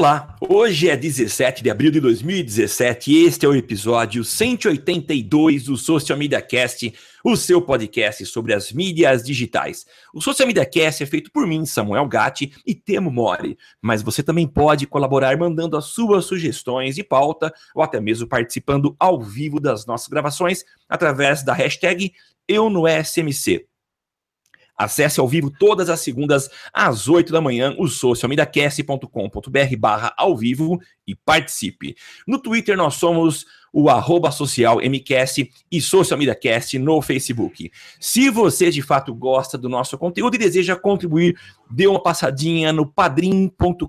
Olá, hoje é 17 de abril de 2017 e este é o episódio 182 do Social Media Cast, o seu podcast sobre as mídias digitais. O Social Media Cast é feito por mim, Samuel Gatti e Temo Mori, mas você também pode colaborar mandando as suas sugestões de pauta ou até mesmo participando ao vivo das nossas gravações através da hashtag EuNoSMC. Acesse ao vivo todas as segundas às 8 da manhã o socialmediacast.com.br barra ao vivo e participe. No Twitter nós somos o arroba social MCast e Social Media Cast no Facebook. Se você de fato gosta do nosso conteúdo e deseja contribuir, dê uma passadinha no padrim.com.br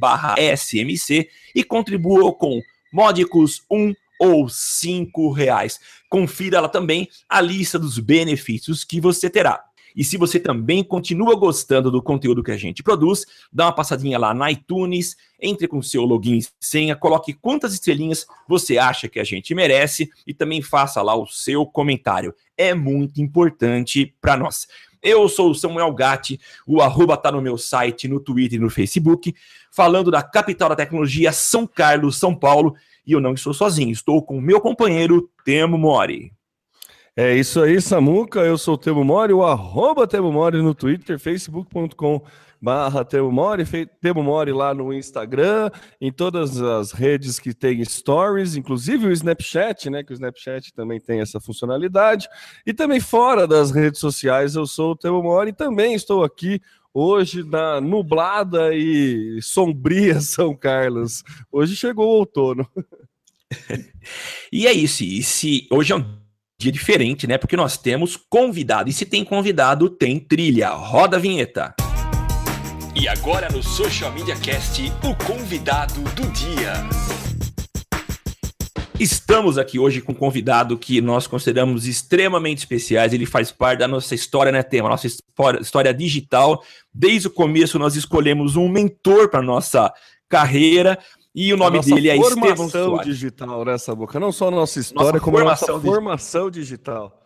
barra SMC e contribua com módicos 1 ou cinco reais. Confira lá também a lista dos benefícios que você terá. E se você também continua gostando do conteúdo que a gente produz, dá uma passadinha lá na iTunes, entre com seu login e senha, coloque quantas estrelinhas você acha que a gente merece e também faça lá o seu comentário. É muito importante para nós. Eu sou o Samuel Gatti, o arroba tá no meu site, no Twitter e no Facebook, falando da capital da tecnologia, São Carlos, São Paulo, e eu não estou sozinho, estou com meu companheiro Temo Mori. É isso aí, Samuca. Eu sou o Temo Mori, o arroba Temo Mori no Twitter, facebook.com barra Temo Mori, Temo Mori lá no Instagram, em todas as redes que tem stories, inclusive o Snapchat, né? Que o Snapchat também tem essa funcionalidade. E também fora das redes sociais, eu sou o Temo Mori e também estou aqui hoje na nublada e sombria São Carlos. Hoje chegou o outono. e é isso. E se hoje é um dia diferente, né? Porque nós temos convidado. E se tem convidado, tem trilha. Roda a vinheta. E agora no Social Media Cast, o convidado do dia. Estamos aqui hoje com um convidado que nós consideramos extremamente especiais. Ele faz parte da nossa história, né, tema? Nossa história digital. Desde o começo, nós escolhemos um mentor para nossa carreira. E o nome dele é Estevão Soares. digital nessa boca, não só a nossa história, nossa como a nossa formação digital.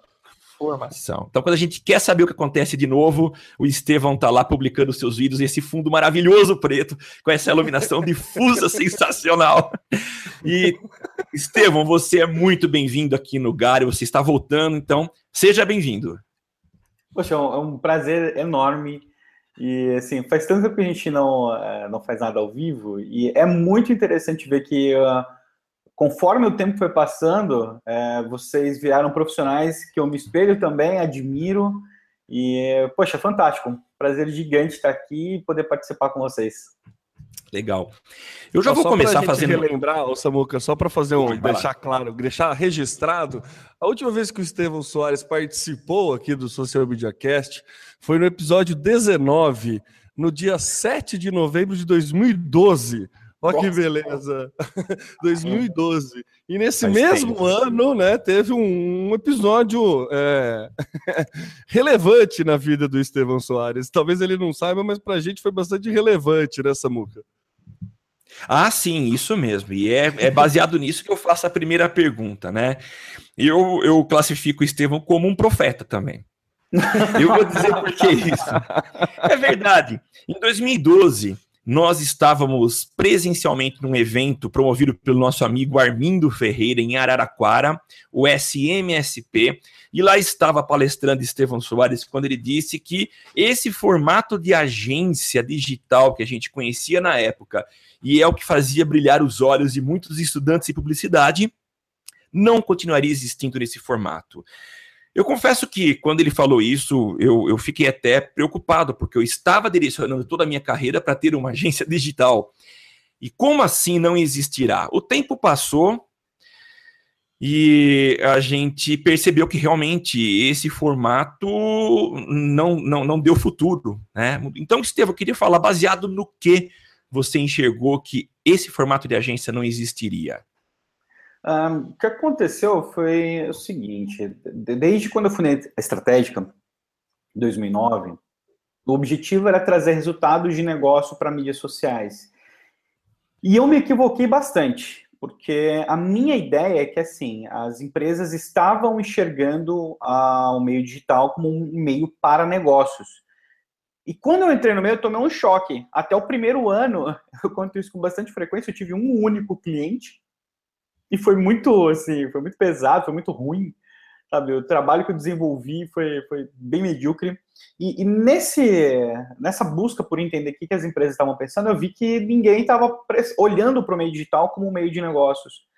Formação. Então, quando a gente quer saber o que acontece de novo, o Estevão tá lá publicando seus vídeos, esse fundo maravilhoso preto, com essa iluminação difusa sensacional. E, Estevão, você é muito bem-vindo aqui no Gare, você está voltando, então seja bem-vindo. Poxa, é um prazer enorme e assim, faz tanto tempo que a gente não, eh, não faz nada ao vivo, e é muito interessante ver que, uh, conforme o tempo foi passando, uh, vocês viraram profissionais que eu me espelho também, admiro, e, poxa, fantástico. prazer gigante estar aqui e poder participar com vocês. Legal. Eu já só, vou só começar fazendo. relembrar, o Samuca, só para fazer um, deixar claro, deixar registrado. A última vez que o Estevão Soares participou aqui do Social Media Cast foi no episódio 19, no dia 7 de novembro de 2012. Olha que beleza! 2012. E nesse mesmo ano, né, teve um, um episódio é, relevante na vida do Estevão Soares. Talvez ele não saiba, mas para a gente foi bastante relevante, né, Samuca? Ah, sim, isso mesmo. E é, é baseado nisso que eu faço a primeira pergunta, né? Eu, eu classifico o Estevão como um profeta também. Eu vou dizer por que isso. É verdade. Em 2012, nós estávamos presencialmente num evento promovido pelo nosso amigo Armindo Ferreira em Araraquara, o SMSP, e lá estava palestrando Estevão Soares quando ele disse que esse formato de agência digital que a gente conhecia na época e é o que fazia brilhar os olhos de muitos estudantes de publicidade, não continuaria existindo nesse formato. Eu confesso que quando ele falou isso, eu, eu fiquei até preocupado, porque eu estava direcionando toda a minha carreira para ter uma agência digital. E como assim não existirá? O tempo passou e a gente percebeu que realmente esse formato não, não, não deu futuro. Né? Então, Estevam, eu queria falar baseado no que você enxergou que esse formato de agência não existiria? Um, o que aconteceu foi o seguinte: desde quando eu fui na estratégica, em 2009, o objetivo era trazer resultados de negócio para mídias sociais. E eu me equivoquei bastante, porque a minha ideia é que assim as empresas estavam enxergando uh, o meio digital como um meio para negócios. E quando eu entrei no meio, eu tomei um choque. Até o primeiro ano, eu conto isso com bastante frequência, eu tive um único cliente e foi muito, assim, foi muito pesado, foi muito ruim, sabe? O trabalho que eu desenvolvi foi, foi bem medíocre. E, e nesse, nessa busca por entender o que, que as empresas estavam pensando, eu vi que ninguém estava olhando para o meio digital como um meio de negócios.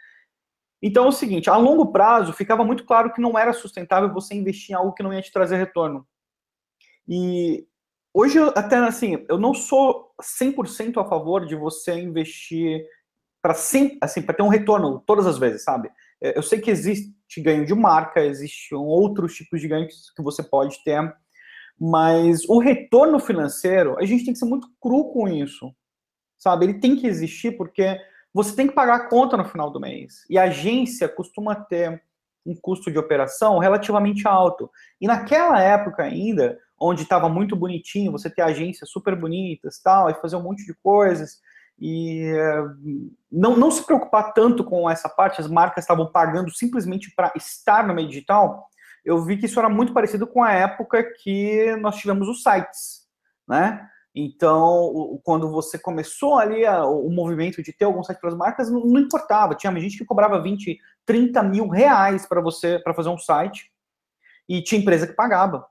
Então é o seguinte, a longo prazo ficava muito claro que não era sustentável você investir em algo que não ia te trazer retorno. E hoje, até assim, eu não sou 100% a favor de você investir para assim, para ter um retorno todas as vezes, sabe? É, eu sei que existe ganho de marca, existem outros tipos de ganhos que você pode ter, mas o retorno financeiro, a gente tem que ser muito cru com isso, sabe? Ele tem que existir porque você tem que pagar a conta no final do mês. E a agência costuma ter um custo de operação relativamente alto. E naquela época ainda, onde estava muito bonitinho, você ter agências super bonitas, tal, e fazer um monte de coisas, e não, não se preocupar tanto com essa parte, as marcas estavam pagando simplesmente para estar no meio digital, eu vi que isso era muito parecido com a época que nós tivemos os sites, né? Então, quando você começou ali a, o movimento de ter algum site para as marcas, não, não, importava. Tinha gente que cobrava 20, 30 mil reais para você para fazer um site e tinha empresa que pagava,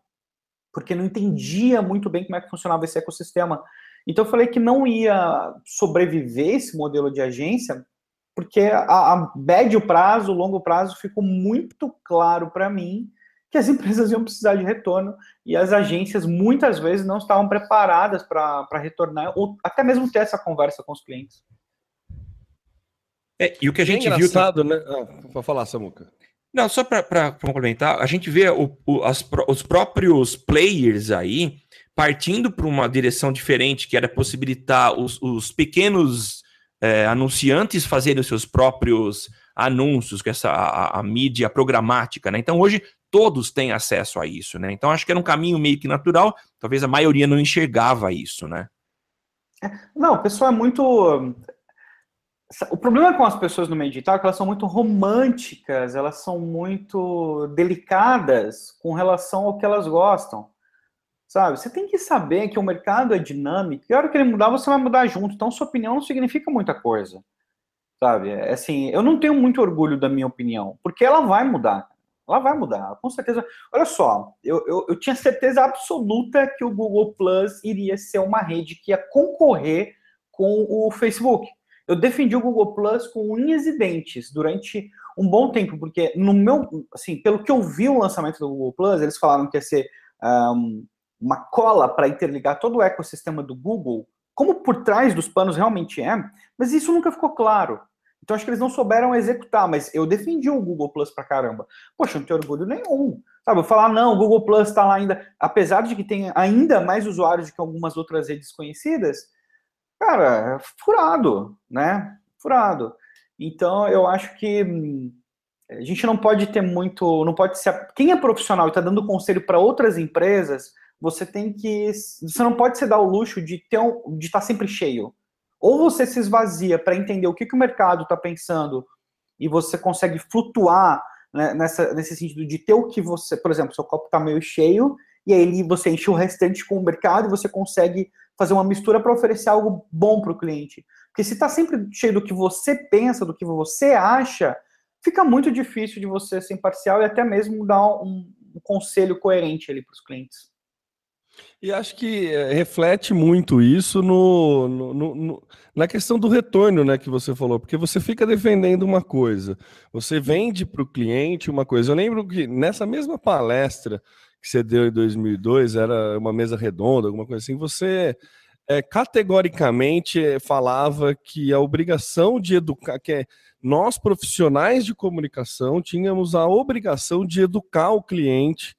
porque não entendia muito bem como é que funcionava esse ecossistema. Então, eu falei que não ia sobreviver esse modelo de agência, porque a, a médio prazo, longo prazo, ficou muito claro para mim que as empresas iam precisar de retorno e as agências muitas vezes não estavam preparadas para retornar ou até mesmo ter essa conversa com os clientes. É, e o que a gente é viu. né? Ah, para falar, Samuca. Não, só para complementar, a gente vê o, o, as, os próprios players aí partindo para uma direção diferente, que era possibilitar os, os pequenos é, anunciantes fazerem os seus próprios anúncios, com essa a, a, mídia programática, né? Então hoje todos têm acesso a isso, né? Então acho que era um caminho meio que natural, talvez a maioria não enxergava isso, né? É, não, o pessoal é muito. O problema com as pessoas no meio digital é que elas são muito românticas, elas são muito delicadas com relação ao que elas gostam. Sabe? Você tem que saber que o mercado é dinâmico, e a hora que ele mudar, você vai mudar junto. Então, sua opinião não significa muita coisa. Sabe? É assim, eu não tenho muito orgulho da minha opinião, porque ela vai mudar. Ela vai mudar, com certeza. Olha só, eu, eu, eu, tinha certeza absoluta que o Google Plus iria ser uma rede que ia concorrer com o Facebook. Eu defendi o Google Plus com unhas e dentes durante um bom tempo, porque no meu, assim, pelo que eu vi o lançamento do Google Plus, eles falaram que ia ser um, uma cola para interligar todo o ecossistema do Google, como por trás dos panos realmente é, mas isso nunca ficou claro. Então acho que eles não souberam executar, mas eu defendi o Google Plus pra caramba. Poxa, não tenho orgulho nenhum. Sabe, eu falar, não, o Google Plus está lá ainda, apesar de que tem ainda mais usuários do que algumas outras redes conhecidas, cara, é furado, né? Furado. Então eu acho que hum, a gente não pode ter muito, não pode ser. Quem é profissional e está dando conselho para outras empresas, você tem que. Você não pode se dar o luxo de ter um, de estar tá sempre cheio. Ou você se esvazia para entender o que, que o mercado está pensando e você consegue flutuar né, nessa, nesse sentido de ter o que você, por exemplo, seu copo está meio cheio e aí você enche o restante com o mercado e você consegue fazer uma mistura para oferecer algo bom para o cliente. Porque se está sempre cheio do que você pensa, do que você acha, fica muito difícil de você ser imparcial e até mesmo dar um, um conselho coerente ali para os clientes. E acho que eh, reflete muito isso no, no, no, na questão do retorno, né, que você falou, porque você fica defendendo uma coisa, você vende para o cliente uma coisa. Eu lembro que nessa mesma palestra que você deu em 2002, era uma mesa redonda, alguma coisa assim, você é, categoricamente falava que a obrigação de educar, que é, nós profissionais de comunicação tínhamos a obrigação de educar o cliente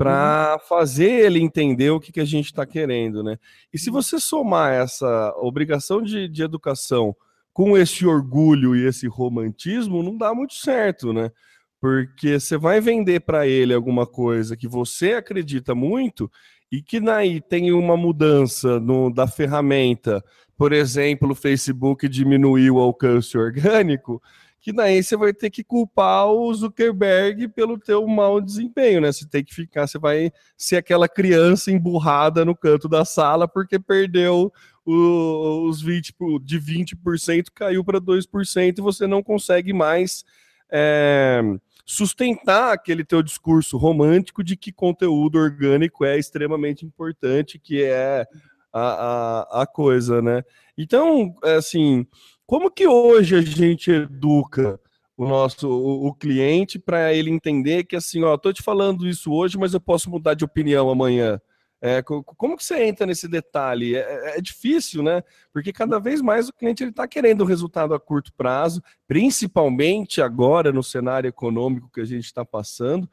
para uhum. fazer ele entender o que, que a gente está querendo, né? E se você somar essa obrigação de, de educação com esse orgulho e esse romantismo, não dá muito certo, né? Porque você vai vender para ele alguma coisa que você acredita muito e que daí tem uma mudança no, da ferramenta, por exemplo, o Facebook diminuiu o alcance orgânico, que daí você vai ter que culpar o Zuckerberg pelo teu mau desempenho, né? Você tem que ficar, você vai ser aquela criança emburrada no canto da sala porque perdeu o, os 20, de 20% caiu para 2% e você não consegue mais é, sustentar aquele teu discurso romântico de que conteúdo orgânico é extremamente importante, que é a, a, a coisa, né? Então, assim, como que hoje a gente educa o nosso o, o cliente para ele entender que assim, ó, tô te falando isso hoje, mas eu posso mudar de opinião amanhã. É, como que você entra nesse detalhe? É, é, é, difícil, né? Porque cada vez mais o cliente está querendo um resultado a curto prazo, principalmente agora no cenário econômico que a gente está passando,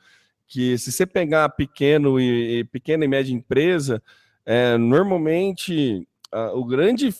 que se você pegar pequeno e, pequena e média empresa, é, normalmente a, o grande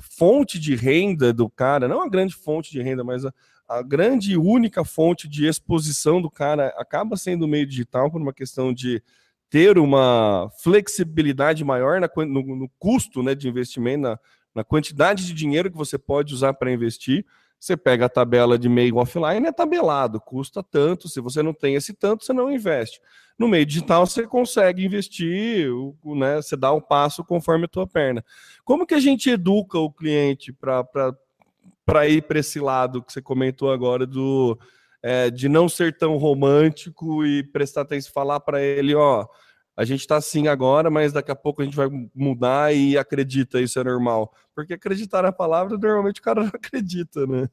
fonte de renda do cara, não a grande fonte de renda, mas a, a grande e única fonte de exposição do cara acaba sendo o meio digital por uma questão de ter uma flexibilidade maior na, no, no, custo né, de investimento, na, na quantidade de dinheiro que você pode usar para investir. Você pega a tabela de meio offline, é tabelado, custa tanto. Se você não tem esse tanto, você não investe. No meio digital, você consegue investir, né, você dá o passo conforme a tua perna. Como que a gente educa o cliente para ir para esse lado que você comentou agora do é, de não ser tão romântico e prestar atenção, falar para ele, ó, a gente está assim agora, mas daqui a pouco a gente vai mudar e acredita, isso é normal. Porque acreditar na palavra, normalmente o cara não acredita, né?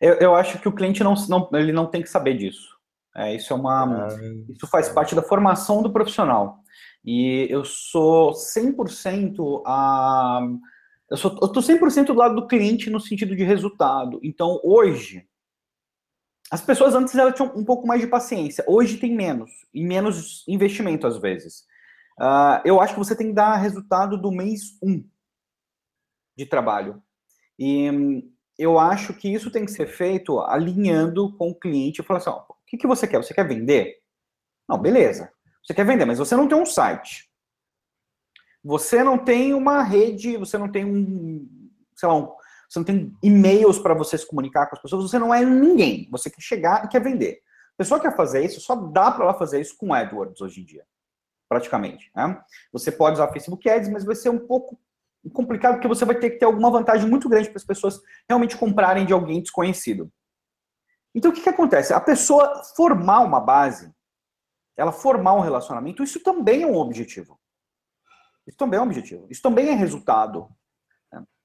Eu, eu acho que o cliente não, não, ele não tem que saber disso. É, isso é uma. Ah, isso faz parte da formação do profissional. E eu sou 100% a. Eu, sou, eu tô 100% do lado do cliente no sentido de resultado. Então, hoje, as pessoas antes elas tinham um pouco mais de paciência, hoje tem menos, e menos investimento às vezes. Uh, eu acho que você tem que dar resultado do mês 1 um de trabalho. E um, eu acho que isso tem que ser feito alinhando com o cliente e falar assim: o que, que você quer? Você quer vender? Não, beleza. Você quer vender, mas você não tem um site. Você não tem uma rede, você não tem um, sei lá, um, você não tem e-mails para você se comunicar com as pessoas, você não é ninguém. Você quer chegar e quer vender. A pessoa quer fazer isso, só dá para ela fazer isso com AdWords hoje em dia, praticamente. Né? Você pode usar Facebook Ads, mas vai ser um pouco complicado porque você vai ter que ter alguma vantagem muito grande para as pessoas realmente comprarem de alguém desconhecido. Então o que, que acontece? A pessoa formar uma base, ela formar um relacionamento, isso também é um objetivo. Isso também é um objetivo. Isso também é resultado.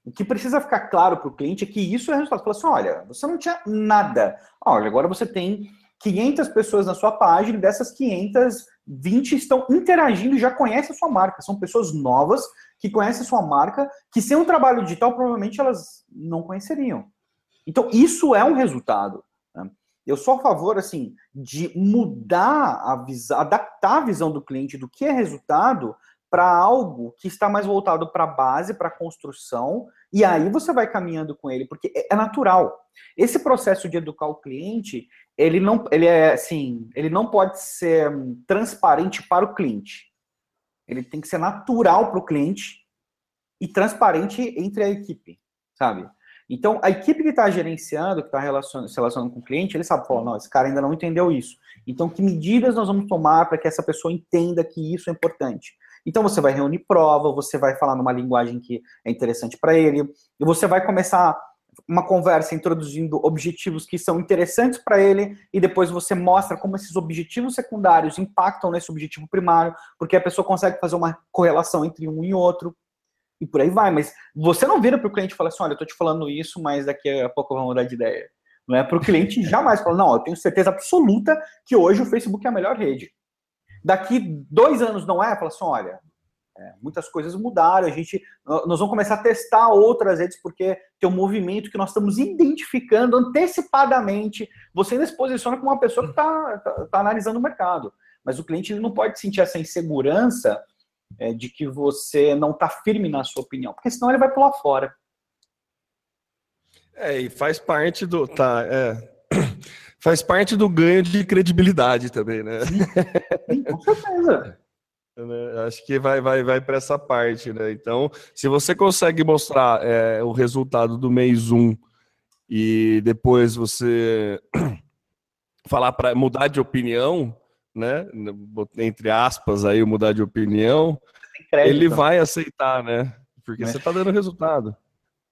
O que precisa ficar claro para o cliente é que isso é resultado. Fala assim, olha, você não tinha nada. Olha, agora você tem 500 pessoas na sua página e dessas 500, 20 estão interagindo e já conhecem a sua marca. São pessoas novas que conhecem a sua marca, que sem um trabalho digital provavelmente elas não conheceriam. Então, isso é um resultado. Né? Eu sou a favor, assim, de mudar a visão, adaptar a visão do cliente do que é resultado para algo que está mais voltado para a base, para a construção, e aí você vai caminhando com ele, porque é, é natural. Esse processo de educar o cliente, ele não, ele é assim, ele não pode ser transparente para o cliente. Ele tem que ser natural para o cliente e transparente entre a equipe, sabe? Então, a equipe que está gerenciando, que está se relacionando com o cliente, ele sabe, falar, não, esse cara ainda não entendeu isso. Então, que medidas nós vamos tomar para que essa pessoa entenda que isso é importante? Então você vai reunir prova, você vai falar numa linguagem que é interessante para ele, e você vai começar uma conversa introduzindo objetivos que são interessantes para ele e depois você mostra como esses objetivos secundários impactam nesse objetivo primário, porque a pessoa consegue fazer uma correlação entre um e outro e por aí vai. Mas você não vira para o cliente e fala assim: olha, eu estou te falando isso, mas daqui a pouco eu vou mudar de ideia. Não é para o cliente jamais falar: não, eu tenho certeza absoluta que hoje o Facebook é a melhor rede. Daqui dois anos não é? Fala assim, olha, é, muitas coisas mudaram, a gente, nós vamos começar a testar outras redes, porque tem um movimento que nós estamos identificando antecipadamente. Você ainda se posiciona como uma pessoa que está tá, tá analisando o mercado, mas o cliente não pode sentir essa insegurança é, de que você não está firme na sua opinião, porque senão ele vai pular fora. É, e faz parte do. Tá, é, faz parte do ganho de credibilidade também, né? Sim, com certeza. Né, acho que vai, vai, vai para essa parte, né? Então, se você consegue mostrar é, o resultado do mês 1 um e depois você falar para mudar de opinião, né? Entre aspas aí, mudar de opinião, ele vai aceitar, né? Porque é. você está dando resultado.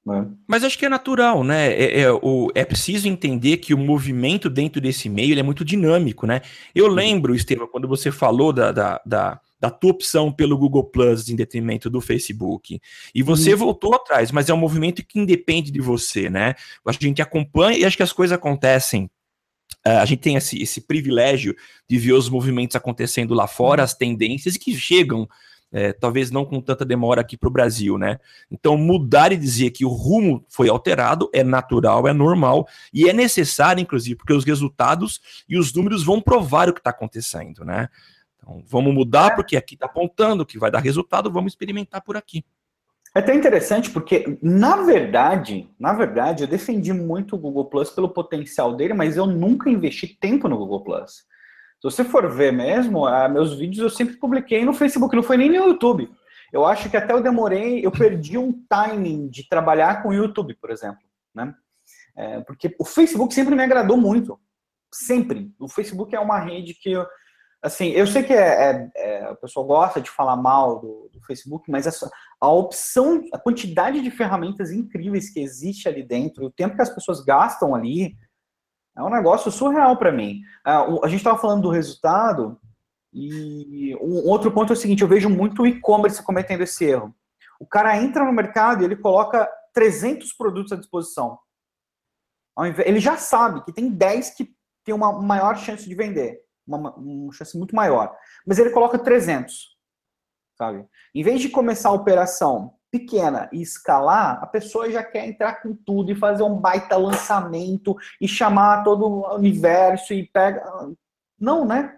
É. Mas acho que é natural, né? É, é, o, é preciso entender que o movimento dentro desse meio é muito dinâmico, né? Eu uhum. lembro, Estevam, quando você falou da, da, da, da, tua opção pelo Google Plus em detrimento do Facebook, e você uhum. voltou atrás, mas é um movimento que independe de você, né? A gente acompanha e acho que as coisas acontecem Uh, a gente tem esse, esse, privilégio de ver os movimentos acontecendo lá fora, uhum. as tendências, e que chegam é, talvez não com tanta demora aqui para o Brasil, né? Então, mudar e dizer que o rumo foi alterado é natural, é normal e é necessário, inclusive, porque os resultados e os números vão provar o que está acontecendo, né? Então, vamos mudar porque aqui está apontando que vai dar resultado, vamos experimentar por aqui. É até interessante porque, na verdade, na verdade, eu defendi muito o Google Plus pelo potencial dele, mas eu nunca investi tempo no Google Plus. Se você for ver mesmo, ah, meus vídeos eu sempre publiquei no Facebook, não foi nem no YouTube. Eu acho que até eu demorei, eu perdi um timing de trabalhar com o YouTube, por exemplo, né? É, porque o Facebook sempre me agradou muito, sempre. O Facebook é uma rede que, eu, assim, eu sei que é, é, é, a pessoa gosta de falar mal do, do Facebook, mas essa, a opção, a quantidade de ferramentas incríveis que existe ali dentro, o tempo que as pessoas gastam ali, é um negócio surreal para mim. Ah, a gente estava falando do resultado, e um outro ponto é o seguinte: eu vejo muito e-commerce cometendo esse erro. O cara entra no mercado e ele coloca 300 produtos à disposição. Ele já sabe que tem 10 que tem uma maior chance de vender, uma, uma chance muito maior. Mas ele coloca 300, sabe? Em vez de começar a operação pequena e escalar, a pessoa já quer entrar com tudo e fazer um baita lançamento e chamar todo o universo e pega. Não, né?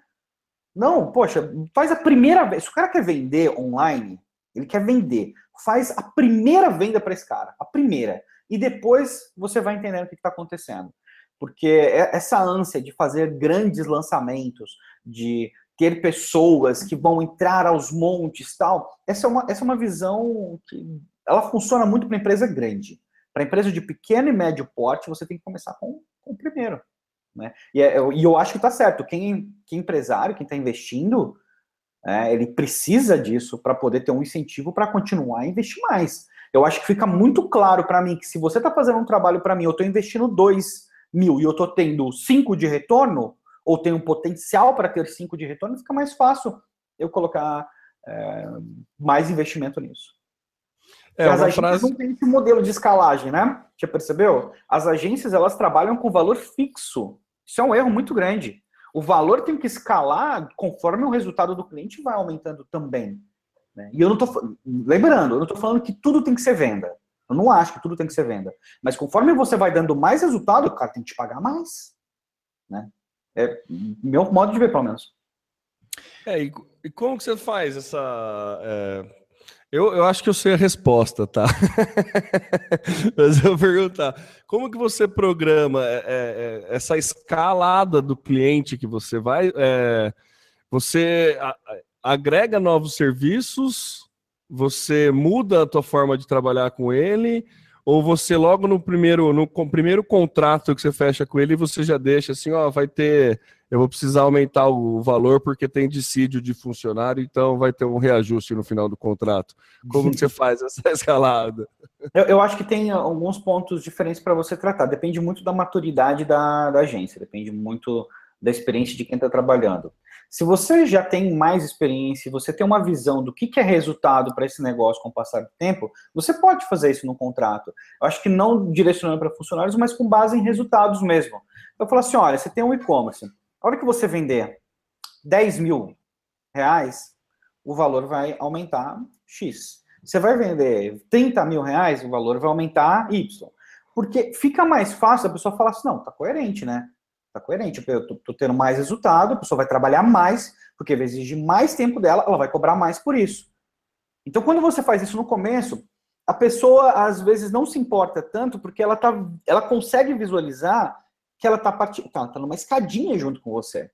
Não, poxa, faz a primeira vez. Se o cara quer vender online, ele quer vender. Faz a primeira venda para esse cara, a primeira. E depois você vai entendendo o que está acontecendo. Porque é, essa ânsia de fazer grandes lançamentos, de ter pessoas que vão entrar aos montes tal. Essa é uma, essa é uma visão que ela funciona muito para empresa grande. Para empresa de pequeno e médio porte, você tem que começar com, com o primeiro. Né? E, é, e eu acho que está certo. Quem, quem é empresário, quem está investindo, é, ele precisa disso para poder ter um incentivo para continuar a investir mais. Eu acho que fica muito claro para mim que se você está fazendo um trabalho para mim, eu estou investindo 2 mil e eu estou tendo 5 de retorno, ou tem um potencial para ter 5 de retorno, fica mais fácil eu colocar é, mais investimento nisso. É, as agências frase... não têm esse modelo de escalagem, né? Já percebeu? As agências elas trabalham com valor fixo. Isso é um erro muito grande. O valor tem que escalar conforme o resultado do cliente vai aumentando também. Né? E eu não estou lembrando, eu não estou falando que tudo tem que ser venda. Eu não acho que tudo tem que ser venda. Mas conforme você vai dando mais resultado, o cara tem que te pagar mais. Né? É meu modo de ver, pelo menos. É, e, e como que você faz essa. É... Eu, eu acho que eu sei a resposta, tá? Mas eu vou perguntar: como que você programa é, é, é, essa escalada do cliente que você vai. É, você agrega novos serviços, você muda a tua forma de trabalhar com ele, ou você logo no primeiro, no primeiro contrato que você fecha com ele, você já deixa assim, ó, vai ter, eu vou precisar aumentar o valor porque tem dissídio de funcionário, então vai ter um reajuste no final do contrato. Como que você faz essa escalada? Eu, eu acho que tem alguns pontos diferentes para você tratar. Depende muito da maturidade da, da agência, depende muito da experiência de quem está trabalhando. Se você já tem mais experiência, você tem uma visão do que, que é resultado para esse negócio com o passar do tempo, você pode fazer isso no contrato. Eu acho que não direcionando para funcionários, mas com base em resultados mesmo. Eu falo assim: olha, você tem um e-commerce. A hora que você vender 10 mil reais, o valor vai aumentar X. Você vai vender 30 mil reais, o valor vai aumentar Y. Porque fica mais fácil a pessoa falar assim: não, tá coerente, né? Tá coerente. Eu tô, tô, tendo mais resultado, a pessoa vai trabalhar mais, porque vai exigir mais tempo dela, ela vai cobrar mais por isso. Então, quando você faz isso no começo, a pessoa às vezes não se importa tanto porque ela, tá, ela consegue visualizar que ela está partindo, tá, tá numa escadinha junto com você.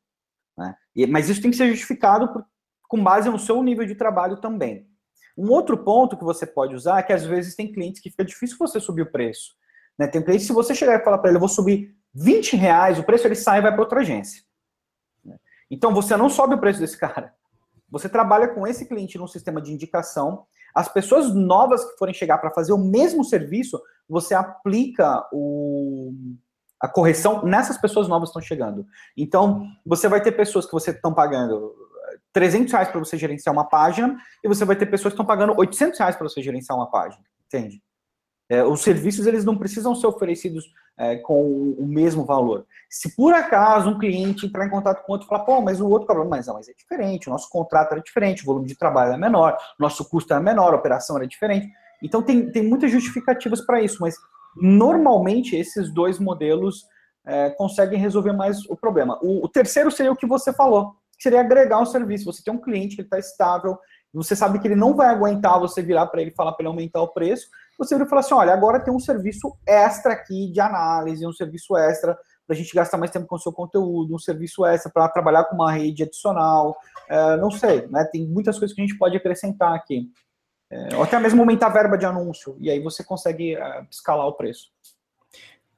Né? E, mas isso tem que ser justificado por, com base no seu nível de trabalho também. Um outro ponto que você pode usar é que às vezes tem clientes que fica difícil você subir o preço. Né? Tem um cliente, se você chegar e falar para ele, eu vou subir 20 reais, o preço ele sai e vai para outra agência. Então você não sobe o preço desse cara. Você trabalha com esse cliente num sistema de indicação. As pessoas novas que forem chegar para fazer o mesmo serviço, você aplica o, a correção nessas pessoas novas que estão chegando. Então, você vai ter pessoas que você estão pagando 300 reais para você gerenciar uma página e você vai ter pessoas que estão pagando 800 reais para você gerenciar uma página, entende? É, os serviços eles não precisam ser oferecidos é, com o mesmo valor. Se por acaso um cliente entrar em contato com outro e falar, pô, mas o outro cobra, mas, mas é diferente, o nosso contrato era diferente, o volume de trabalho é menor, nosso custo era menor, a operação era diferente. Então tem, tem muitas justificativas para isso, mas normalmente esses dois modelos é, conseguem resolver mais o problema. O, o terceiro seria o que você falou, que seria agregar um serviço. Você tem um cliente que está estável, você sabe que ele não vai aguentar você virar para ele e falar para ele aumentar o preço, você vira e fala assim, olha, agora tem um serviço extra aqui de análise, um serviço extra para a gente gastar mais tempo com o seu conteúdo, um serviço extra para trabalhar com uma rede adicional, é, não sei, né? Tem muitas coisas que a gente pode acrescentar aqui. É, ou até mesmo aumentar a verba de anúncio, e aí você consegue é, escalar o preço.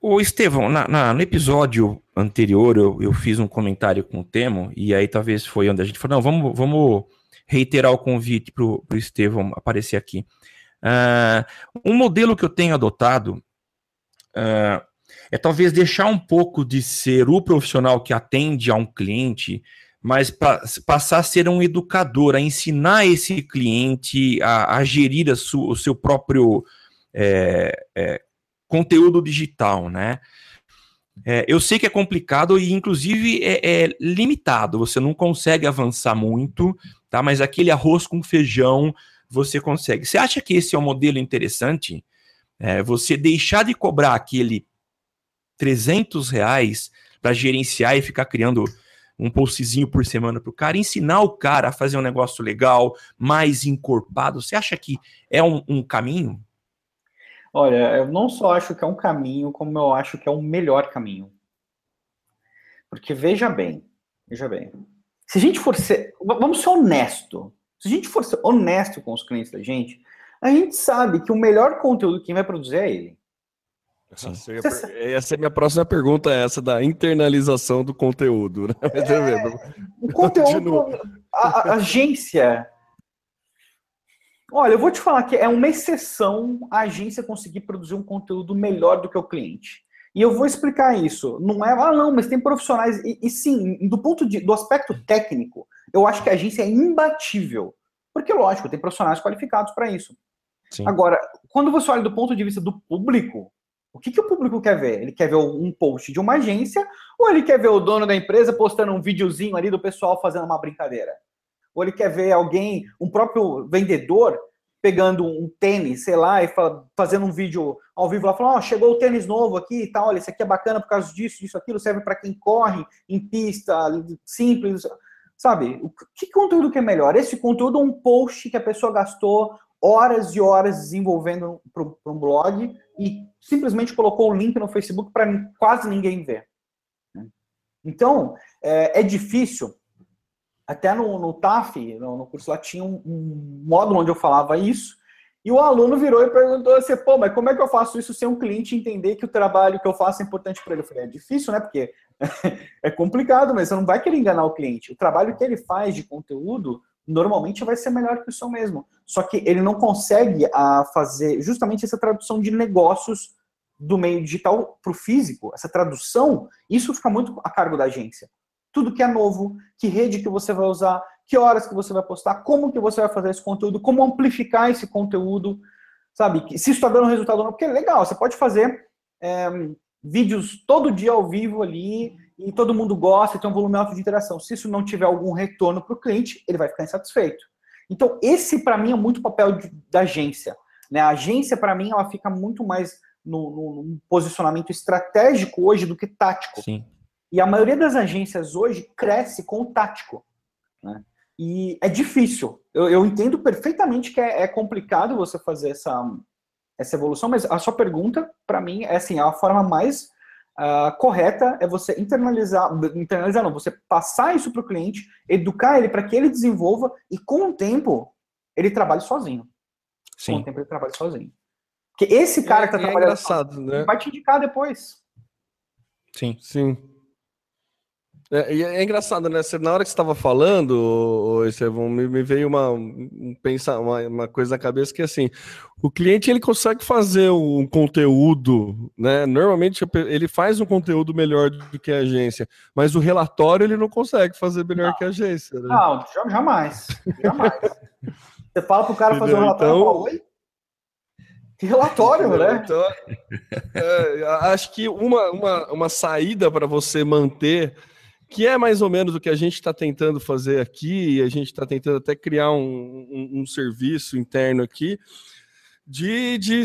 Ô, Estevão, na, na, no episódio anterior eu, eu, fiz um comentário com o Temo, e aí talvez foi onde a gente falou, não, vamos, vamos reiterar o convite para o Estevão aparecer aqui. Uh, um modelo que eu tenho adotado uh, é talvez deixar um pouco de ser o profissional que atende a um cliente, mas pa passar a ser um educador, a ensinar esse cliente a, a gerir a o seu próprio é, é, conteúdo digital, né? É, eu sei que é complicado e, inclusive, é, é, limitado. Você não consegue avançar muito, tá? Mas aquele arroz com feijão você consegue. Você acha que esse é um modelo interessante? É, você deixar de cobrar aquele 300 reais para gerenciar e ficar criando um postzinho por semana para o cara, ensinar o cara a fazer um negócio legal, mais encorpado. Você acha que é um, um caminho? Olha, eu não só acho que é um caminho, como eu acho que é o melhor caminho. Porque veja bem, veja bem. Se a gente for ser. Vamos ser honesto. Se a gente for honesto com os clientes da gente, a gente sabe que o melhor conteúdo quem vai produzir é ele. Essa, essa é a minha próxima pergunta, é essa da internalização do conteúdo. Né? É, o conteúdo, a, a agência Olha, eu vou te falar que é uma exceção a agência conseguir produzir um conteúdo melhor do que o cliente. E eu vou explicar isso. Não é, ah, não, mas tem profissionais. E, e sim, do ponto de, do aspecto técnico, eu acho que a agência é imbatível. Porque, lógico, tem profissionais qualificados para isso. Sim. Agora, quando você olha do ponto de vista do público, o que, que o público quer ver? Ele quer ver um post de uma agência ou ele quer ver o dono da empresa postando um videozinho ali do pessoal fazendo uma brincadeira? ou ele quer ver alguém, um próprio vendedor, pegando um tênis, sei lá, e fazendo um vídeo ao vivo lá, falando, ó, oh, chegou o tênis novo aqui e tal, olha, esse aqui é bacana por causa disso, disso, aquilo, serve para quem corre em pista, simples, sabe? O que conteúdo que é melhor? Esse conteúdo é um post que a pessoa gastou horas e horas desenvolvendo para um blog e simplesmente colocou o link no Facebook para quase ninguém ver. Então, é, é difícil até no, no TAF, no, no, curso lá, tinha um, um, módulo onde eu falava isso, e o aluno virou e perguntou assim, pô, mas como é que eu faço isso sem um cliente entender que o trabalho que eu faço é importante para ele? Eu falei, é difícil, né? Porque é complicado, mas você não vai querer enganar o cliente. O trabalho que ele faz de conteúdo normalmente vai ser melhor que o seu mesmo. Só que ele não consegue a, ah, fazer justamente essa tradução de negócios do meio digital para o físico. Essa tradução, isso fica muito a cargo da agência tudo que é novo, que rede que você vai usar, que horas que você vai postar, como que você vai fazer esse conteúdo, como amplificar esse conteúdo, sabe? Se isso está dando resultado ou não, porque é legal, você pode fazer é, vídeos todo dia ao vivo ali e todo mundo gosta, tem um volume alto de interação. Se isso não tiver algum retorno para o cliente, ele vai ficar insatisfeito. Então, esse para mim é muito papel de, da agência. Né? A agência, para mim, ela fica muito mais no, no, no, posicionamento estratégico hoje do que tático. Sim. E a maioria das agências hoje cresce com o tático. Né? E é difícil. Eu, eu entendo perfeitamente que é, é, complicado você fazer essa, essa evolução, mas a sua pergunta, para mim, é assim, a forma mais uh, correta é você internalizar, internalizar não, você passar isso para o cliente, educar ele para que ele desenvolva e com o tempo ele trabalhe sozinho. Sim. Com o tempo ele trabalhe sozinho. Que esse cara que tá é, trabalhando é engraçado, né? vai te indicar depois. Sim. Sim. É, é, engraçado, né? Você, na hora que você estava falando, Estevão, me, me, veio uma, um, pensar, uma, uma, coisa na cabeça que assim, o cliente ele consegue fazer um conteúdo, né? Normalmente ele faz um conteúdo melhor do que a agência, mas o relatório ele não consegue fazer melhor não. que a agência. Né? Não, jamais. Jamais. você fala para o cara fazer um relatório, então... oi? Que relatório, né? Então, é, acho que uma, uma, uma saída para você manter que é mais ou menos o que a gente está tentando fazer aqui, e a gente está tentando até criar um, um, um serviço interno aqui, de, de,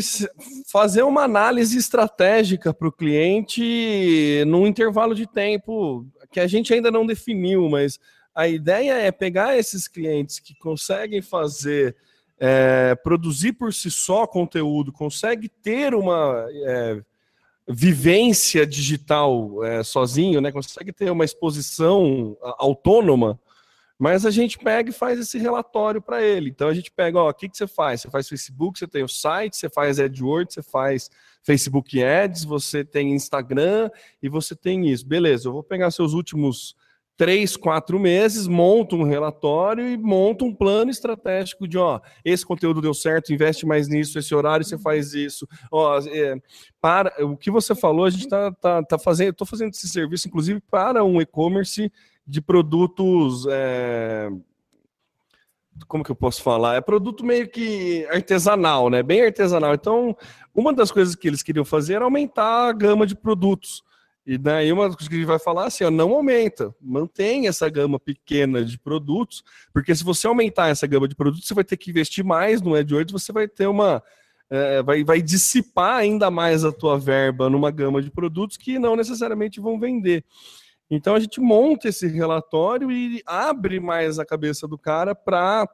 fazer uma análise estratégica para o cliente num intervalo de tempo que a gente ainda não definiu, mas a ideia é pegar esses clientes que conseguem fazer, é, produzir por si só conteúdo, consegue ter uma. É, vivência digital é, sozinho, né? Consegue ter uma exposição autônoma, mas a gente pega e faz esse relatório para ele. Então a gente pega, ó, o que, que você faz? Você faz Facebook, você tem o site, você faz AdWords, você faz Facebook Ads, você tem Instagram e você tem isso. Beleza, eu vou pegar seus últimos três, quatro meses, monta um relatório e monta um plano estratégico de, ó, esse conteúdo deu certo, investe mais nisso, esse horário você faz isso. Ó, é, para o que você falou, a gente está tá, tá fazendo, estou fazendo esse serviço, inclusive, para um e-commerce de produtos. É, como que eu posso falar? É produto meio que artesanal, né? Bem artesanal. Então, uma das coisas que eles queriam fazer era aumentar a gama de produtos. E daí uma coisa que a gente vai falar assim, ó, não aumenta, mantém essa gama pequena de produtos, porque se você aumentar essa gama de produtos, você vai ter que investir mais no AdWords, você vai ter uma, é, vai, vai dissipar ainda mais a tua verba numa gama de produtos que não necessariamente vão vender. Então a gente monta esse relatório e abre mais a cabeça do cara para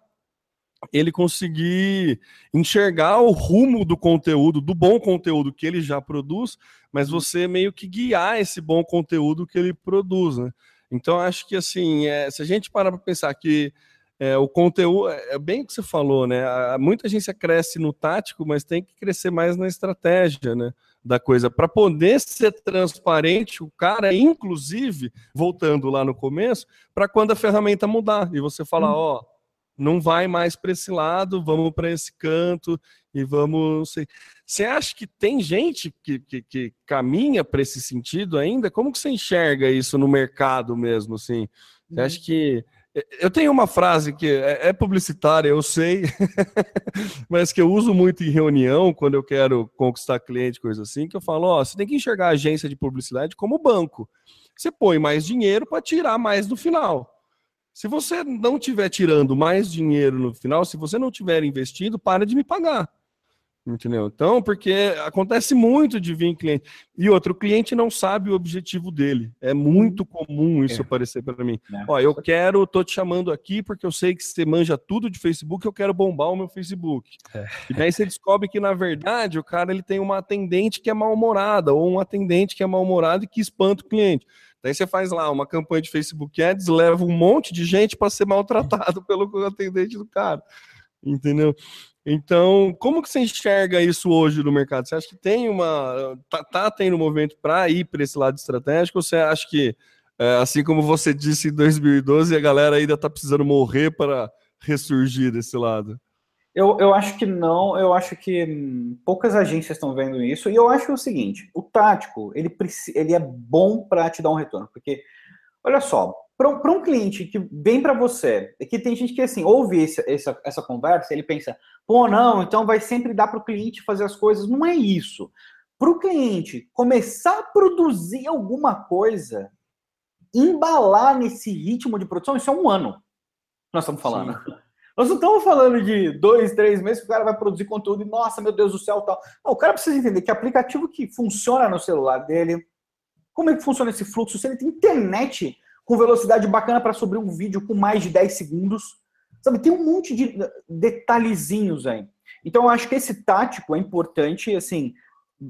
ele conseguir enxergar o rumo do conteúdo, do bom conteúdo que ele já produz, mas uhum. você meio que guiar esse bom conteúdo que ele produz, né? Então, acho que, assim, é, se a gente parar para pensar que é, o conteúdo, é, é bem o que você falou, né? Muita agência cresce no tático, mas tem que crescer mais na estratégia, né? Da coisa. Para poder ser transparente, o cara, inclusive, voltando lá no começo, para quando a ferramenta mudar e você falar, hum. ó, não vai mais para esse lado, vamos para esse canto e vamos. Você acha que tem gente que, que, que caminha para esse sentido ainda? Como que você enxerga isso no mercado mesmo? Assim? Você acha uhum. que. Eu tenho uma frase que é, é publicitária, eu sei, mas que eu uso muito em reunião quando eu quero conquistar cliente, coisa assim, que eu falo: ó, você tem que enxergar a agência de publicidade como banco. Você põe mais dinheiro para tirar mais no final. Se você não estiver tirando mais dinheiro no final, se você não tiver investindo, para de me pagar. Entendeu? Então, porque acontece muito de vir cliente. E outro, cliente não sabe o objetivo dele. É muito comum isso é. aparecer para mim. É. Ó, eu quero, tô te chamando aqui porque eu sei que você manja tudo de Facebook, eu quero bombar o meu Facebook. É. E daí você descobre que, na verdade, o cara ele tem uma atendente que é mal-humorada, ou um atendente que é mal-humorado e que espanta o cliente. Daí você faz lá uma campanha de Facebook Ads, leva um monte de gente para ser maltratado pelo atendente do cara. Entendeu? Então, como que você enxerga isso hoje no mercado? Você acha que tem uma. Tá, tá tendo um movimento para ir para esse lado estratégico? Ou você acha que, é, assim como você disse em 2012, a galera ainda está precisando morrer para ressurgir desse lado? Eu, eu acho que não, eu acho que poucas agências estão vendo isso, e eu acho o seguinte: o tático ele, ele é bom para te dar um retorno, porque, olha só, para um, cliente que vem para você, é que tem gente que assim, ouve esse, essa, essa conversa, ele pensa, pô, não, então vai sempre dar para o cliente fazer as coisas. Não é isso. Para o cliente começar a produzir alguma coisa, embalar nesse ritmo de produção, isso é um ano. Nós estamos falando. Sim. Nós não estamos falando de dois, três meses que o cara vai produzir conteúdo e, nossa, meu Deus do céu, tal. Não, o cara precisa entender que aplicativo que funciona no celular dele, como é que funciona esse fluxo, se ele tem internet com velocidade bacana para subir um vídeo com mais de 10 segundos. Sabe, tem um monte de detalhezinhos aí. Então, eu acho que esse tático é importante, assim,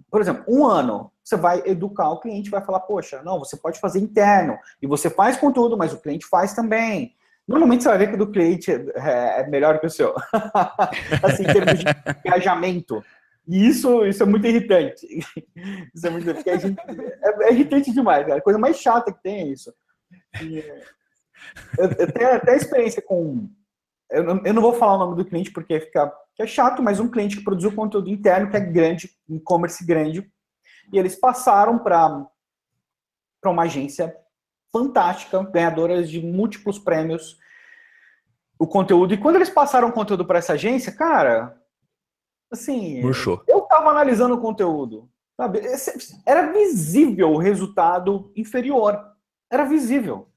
por exemplo, um ano, você vai educar o cliente, vai falar, poxa, não, você pode fazer interno, e você faz conteúdo, mas o cliente faz também. Normalmente você vai ver que o do cliente é, é melhor que o seu. assim, em termos de engajamento. E isso, isso é muito irritante. Isso é muito gente, é, é, irritante demais, cara. A coisa mais chata que tem é isso. E, eu, eu, tenho até experiência com. Eu não, eu não vou falar o nome do cliente porque fica é chato, mas um cliente que produziu conteúdo interno, que é grande, e-commerce grande, e eles passaram para uma agência fantástica, ganhadora de múltiplos prêmios, o conteúdo. E quando eles passaram o conteúdo para essa agência, cara, assim, Murchou. eu estava analisando o conteúdo, sabe? Era visível o resultado inferior. Era visível.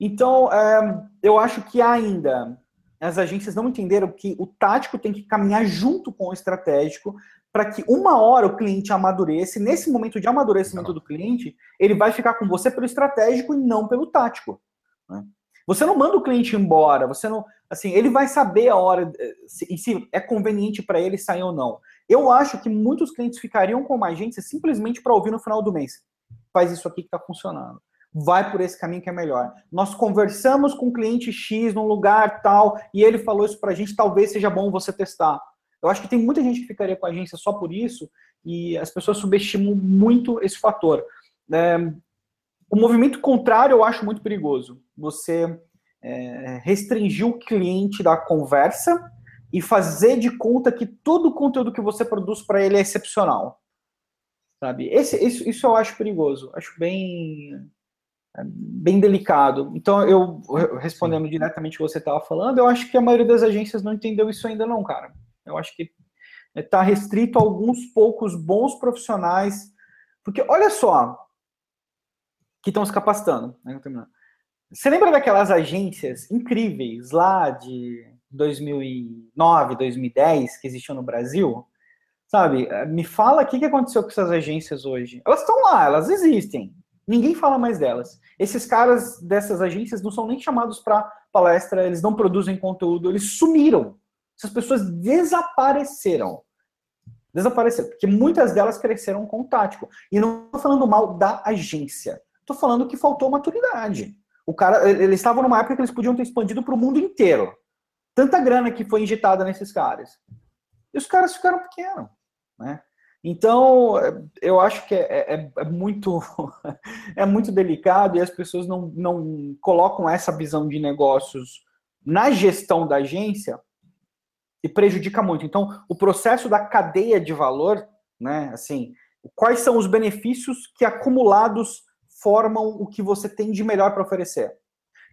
Então, é, eu acho que ainda as agências não entenderam que o tático tem que caminhar junto com o estratégico para que uma hora o cliente amadureça. Nesse momento de amadurecimento do cliente, ele vai ficar com você pelo estratégico e não pelo tático. Né? Você não manda o cliente embora, você não, assim, ele vai saber a hora eh, se, se é conveniente para ele sair ou não. Eu acho que muitos clientes ficariam com uma agência simplesmente para ouvir no final do mês. Faz isso aqui que está funcionando vai por esse caminho que é melhor. Nós conversamos com o cliente X num lugar tal e ele falou isso para a gente, talvez seja bom você testar. Eu acho que tem muita gente que ficaria com a agência só por isso e as pessoas subestimam muito esse fator. É, o movimento contrário eu acho muito perigoso. Você é, restringir o cliente da conversa e fazer de conta que todo o conteúdo que você produz para ele é excepcional. Sabe? Esse, isso, isso eu acho perigoso. Acho bem é bem delicado. Então, eu respondendo Sim. diretamente o que você estava falando, eu acho que a maioria das agências não entendeu isso ainda não, cara. Eu acho que está restrito a alguns poucos bons profissionais, porque olha só, que estão se capacitando. Né? Você lembra daquelas agências incríveis lá de 2009, 2010 que existiam no Brasil? Sabe, me fala o que aconteceu com essas agências hoje. Elas estão lá, elas existem, Ninguém fala mais delas. Esses caras dessas agências não são nem chamados para palestra, eles não produzem conteúdo, eles sumiram. Essas pessoas desapareceram. Desapareceram, porque muitas delas cresceram com o tático. E não estou falando mal da agência. Estou falando que faltou maturidade. O cara, eles estavam numa época que eles podiam ter expandido para o mundo inteiro. Tanta grana que foi injetada nesses caras. E os caras ficaram pequenos, né? Então, eu acho que é, é, é, muito é muito delicado e as pessoas não, não colocam essa visão de negócios na gestão da agência e prejudica muito. Então, o processo da cadeia de valor, né, assim, quais são os benefícios que acumulados formam o que você tem de melhor para oferecer?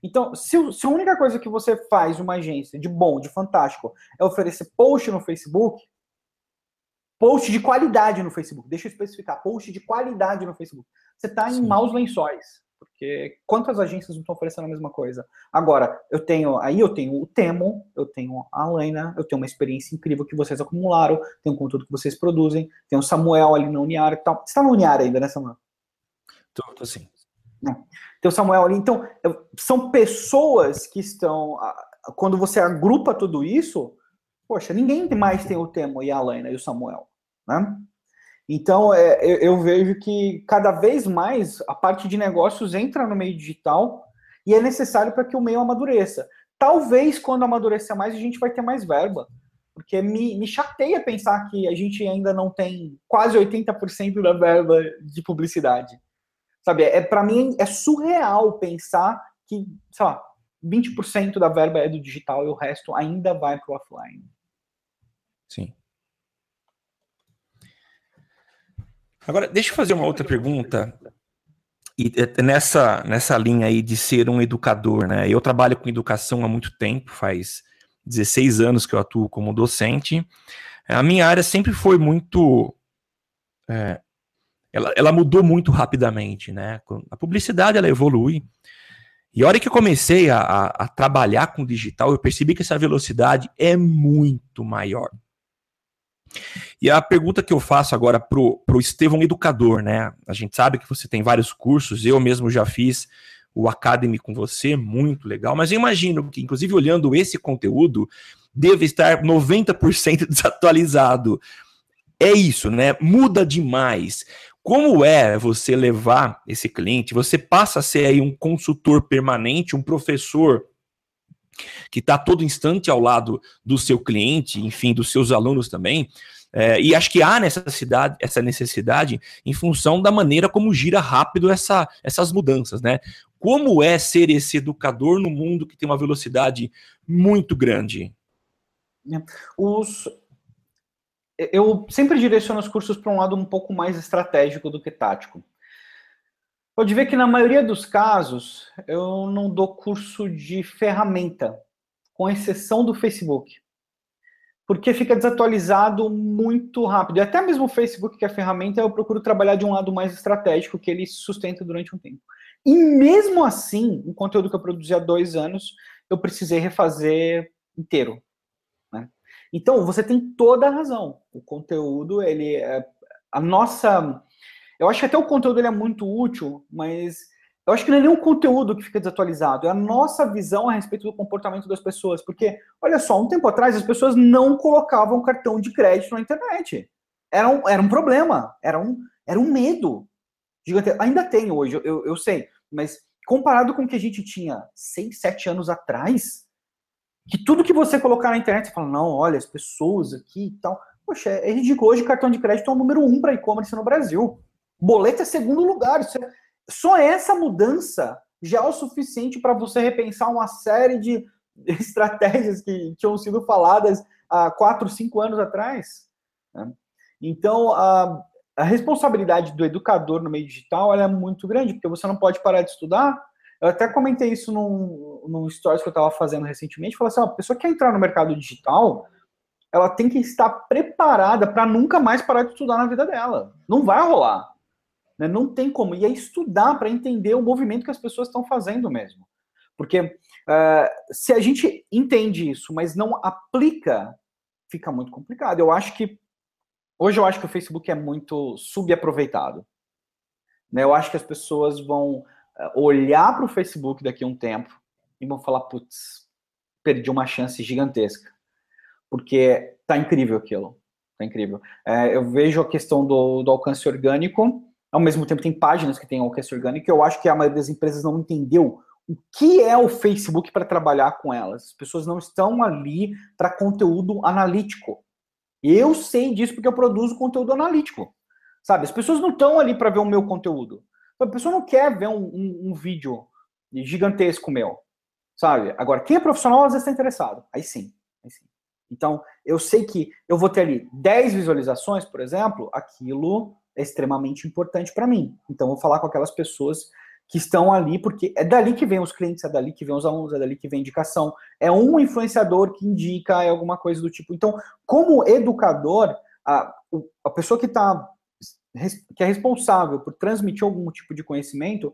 Então, se, se a única coisa que você faz uma agência de bom, de fantástico, é oferecer post no Facebook, Post de qualidade no Facebook. Deixa eu especificar. Post de qualidade no Facebook. Você está em maus lençóis. Porque quantas agências não estão oferecendo a mesma coisa? Agora, eu tenho. Aí eu tenho o Temo, eu tenho a Lena, eu tenho uma experiência incrível que vocês acumularam, tem um conteúdo que vocês produzem, tem o Samuel ali na Uniar e tal. Você está no Uniar ainda, né, Samuel? Tô, tô sim. É. Tem o Samuel ali. Então, são pessoas que estão. Quando você agrupa tudo isso, poxa, ninguém mais tem o Temo e a Alaina e o Samuel, né? Então, é, eu, eu, vejo que cada vez mais a parte de negócios entra no meio digital e é necessário para que o meio amadureça. Talvez quando amadurecer mais, a gente vai ter mais verba. Porque me, me chateia pensar que a gente ainda não tem quase 80% da verba de publicidade. Sabe, é, para mim é surreal pensar que, sei lá, 20% da verba é do digital e o resto ainda vai para o offline. Sim. Agora, deixa eu fazer uma outra pergunta. E é, nessa, nessa linha aí de ser um educador, né? Eu trabalho com educação há muito tempo, faz 16 anos que eu atuo como docente. A minha área sempre foi muito. É, ela, ela mudou muito rapidamente, né? A publicidade ela evolui. E a hora que eu comecei a, a, a trabalhar com digital, eu percebi que essa velocidade é muito maior. E a pergunta que eu faço agora pro, pro Estevão Educador, né? A gente sabe que você tem vários cursos, eu mesmo já fiz o Academy com você, muito legal, mas eu imagino que, inclusive, olhando esse conteúdo, deve estar 90% desatualizado. É isso, né? Muda demais. Como é você levar esse cliente? Você passa a ser aí um consultor permanente, um professor que está todo instante ao lado do seu cliente, enfim, dos seus alunos também. É, e acho que há necessidade, essa necessidade em função da maneira como gira rápido essa, essas mudanças, né? Como é ser esse educador no mundo que tem uma velocidade muito grande? Os, eu sempre direciono os cursos para um lado um pouco mais estratégico do que tático. Pode ver que na maioria dos casos eu não dou curso de ferramenta, com exceção do Facebook. Porque fica desatualizado muito rápido. E até mesmo o Facebook, que é a ferramenta, eu procuro trabalhar de um lado mais estratégico, que ele sustenta durante um tempo. E mesmo assim, um conteúdo que eu produzi há dois anos, eu precisei refazer inteiro. Né? Então, você tem toda a razão. O conteúdo, ele é, a nossa eu acho que até o conteúdo ele é muito útil, mas eu acho que não é o conteúdo que fica desatualizado, é a nossa visão a respeito do comportamento das pessoas. Porque, olha só, um tempo atrás as pessoas não colocavam cartão de crédito na internet. Era um, era um problema, era um, era um medo. Gigante. Ainda tem hoje, eu, eu sei, mas comparado com o que a gente tinha seis, sete anos atrás, que tudo que você colocar na internet, você fala, não, olha, as pessoas aqui e tal. Poxa, é ridículo. Hoje cartão de crédito é o número um para e-commerce no Brasil. Boleto é segundo lugar. É, só essa mudança já é o suficiente para você repensar uma série de estratégias que tinham sido faladas há quatro, cinco anos atrás. Né? Então, a, a, responsabilidade do educador no meio digital é muito grande, porque você não pode parar de estudar. Eu até comentei isso num, num stories que eu estava fazendo recentemente. Falei assim: a pessoa que quer entrar no mercado digital, ela tem que estar preparada para nunca mais parar de estudar na vida dela. Não vai rolar. Né? Não tem como. E é estudar para entender o movimento que as pessoas estão fazendo mesmo. Porque uh, se a gente entende isso, mas não aplica, fica muito complicado. Eu acho que. Hoje eu acho que o Facebook é muito subaproveitado. Né? Eu acho que as pessoas vão olhar para o Facebook daqui a um tempo e vão falar: putz, perdi uma chance gigantesca. Porque tá incrível aquilo. Tá incrível. É, eu vejo a questão do, do alcance orgânico ao mesmo tempo, tem páginas que têm alcance orgânico. Eu acho que a maioria das empresas não entendeu o que é o Facebook para trabalhar com elas. As pessoas não estão ali para conteúdo analítico. Eu sei disso porque eu produzo conteúdo analítico. Sabe? As pessoas não estão ali para ver o meu conteúdo. A pessoa não quer ver um, um, um vídeo gigantesco meu. Sabe? Agora, quem é profissional às vezes está interessado. Aí sim, aí sim. Então, eu sei que eu vou ter ali 10 visualizações, por exemplo, aquilo é extremamente importante para mim. Então, vou falar com aquelas pessoas que estão ali, porque é dali que vem os clientes, é dali que vem os alunos, é dali que vem indicação. É um influenciador que indica é alguma coisa do tipo. Então, como educador, a, a pessoa que está que é responsável por transmitir algum tipo de conhecimento,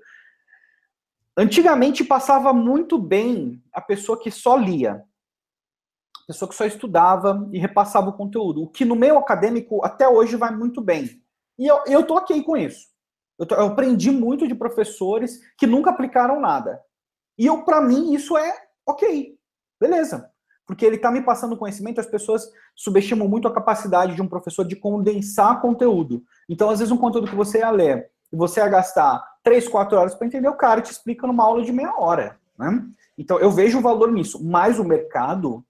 antigamente passava muito bem a pessoa que só lia, a pessoa que só estudava e repassava o conteúdo, o que no meio acadêmico até hoje vai muito bem. E eu, eu tô ok com isso. Eu, tô, eu aprendi muito de professores que nunca aplicaram nada. E eu, para mim, isso é ok. Beleza. Porque ele está me passando conhecimento, as pessoas subestimam muito a capacidade de um professor de condensar conteúdo. Então, às vezes, um conteúdo que você ia ler e você ia gastar 3, 4 horas para entender, o cara te explica numa aula de meia hora. Né? Então, eu vejo o valor nisso. Mas o mercado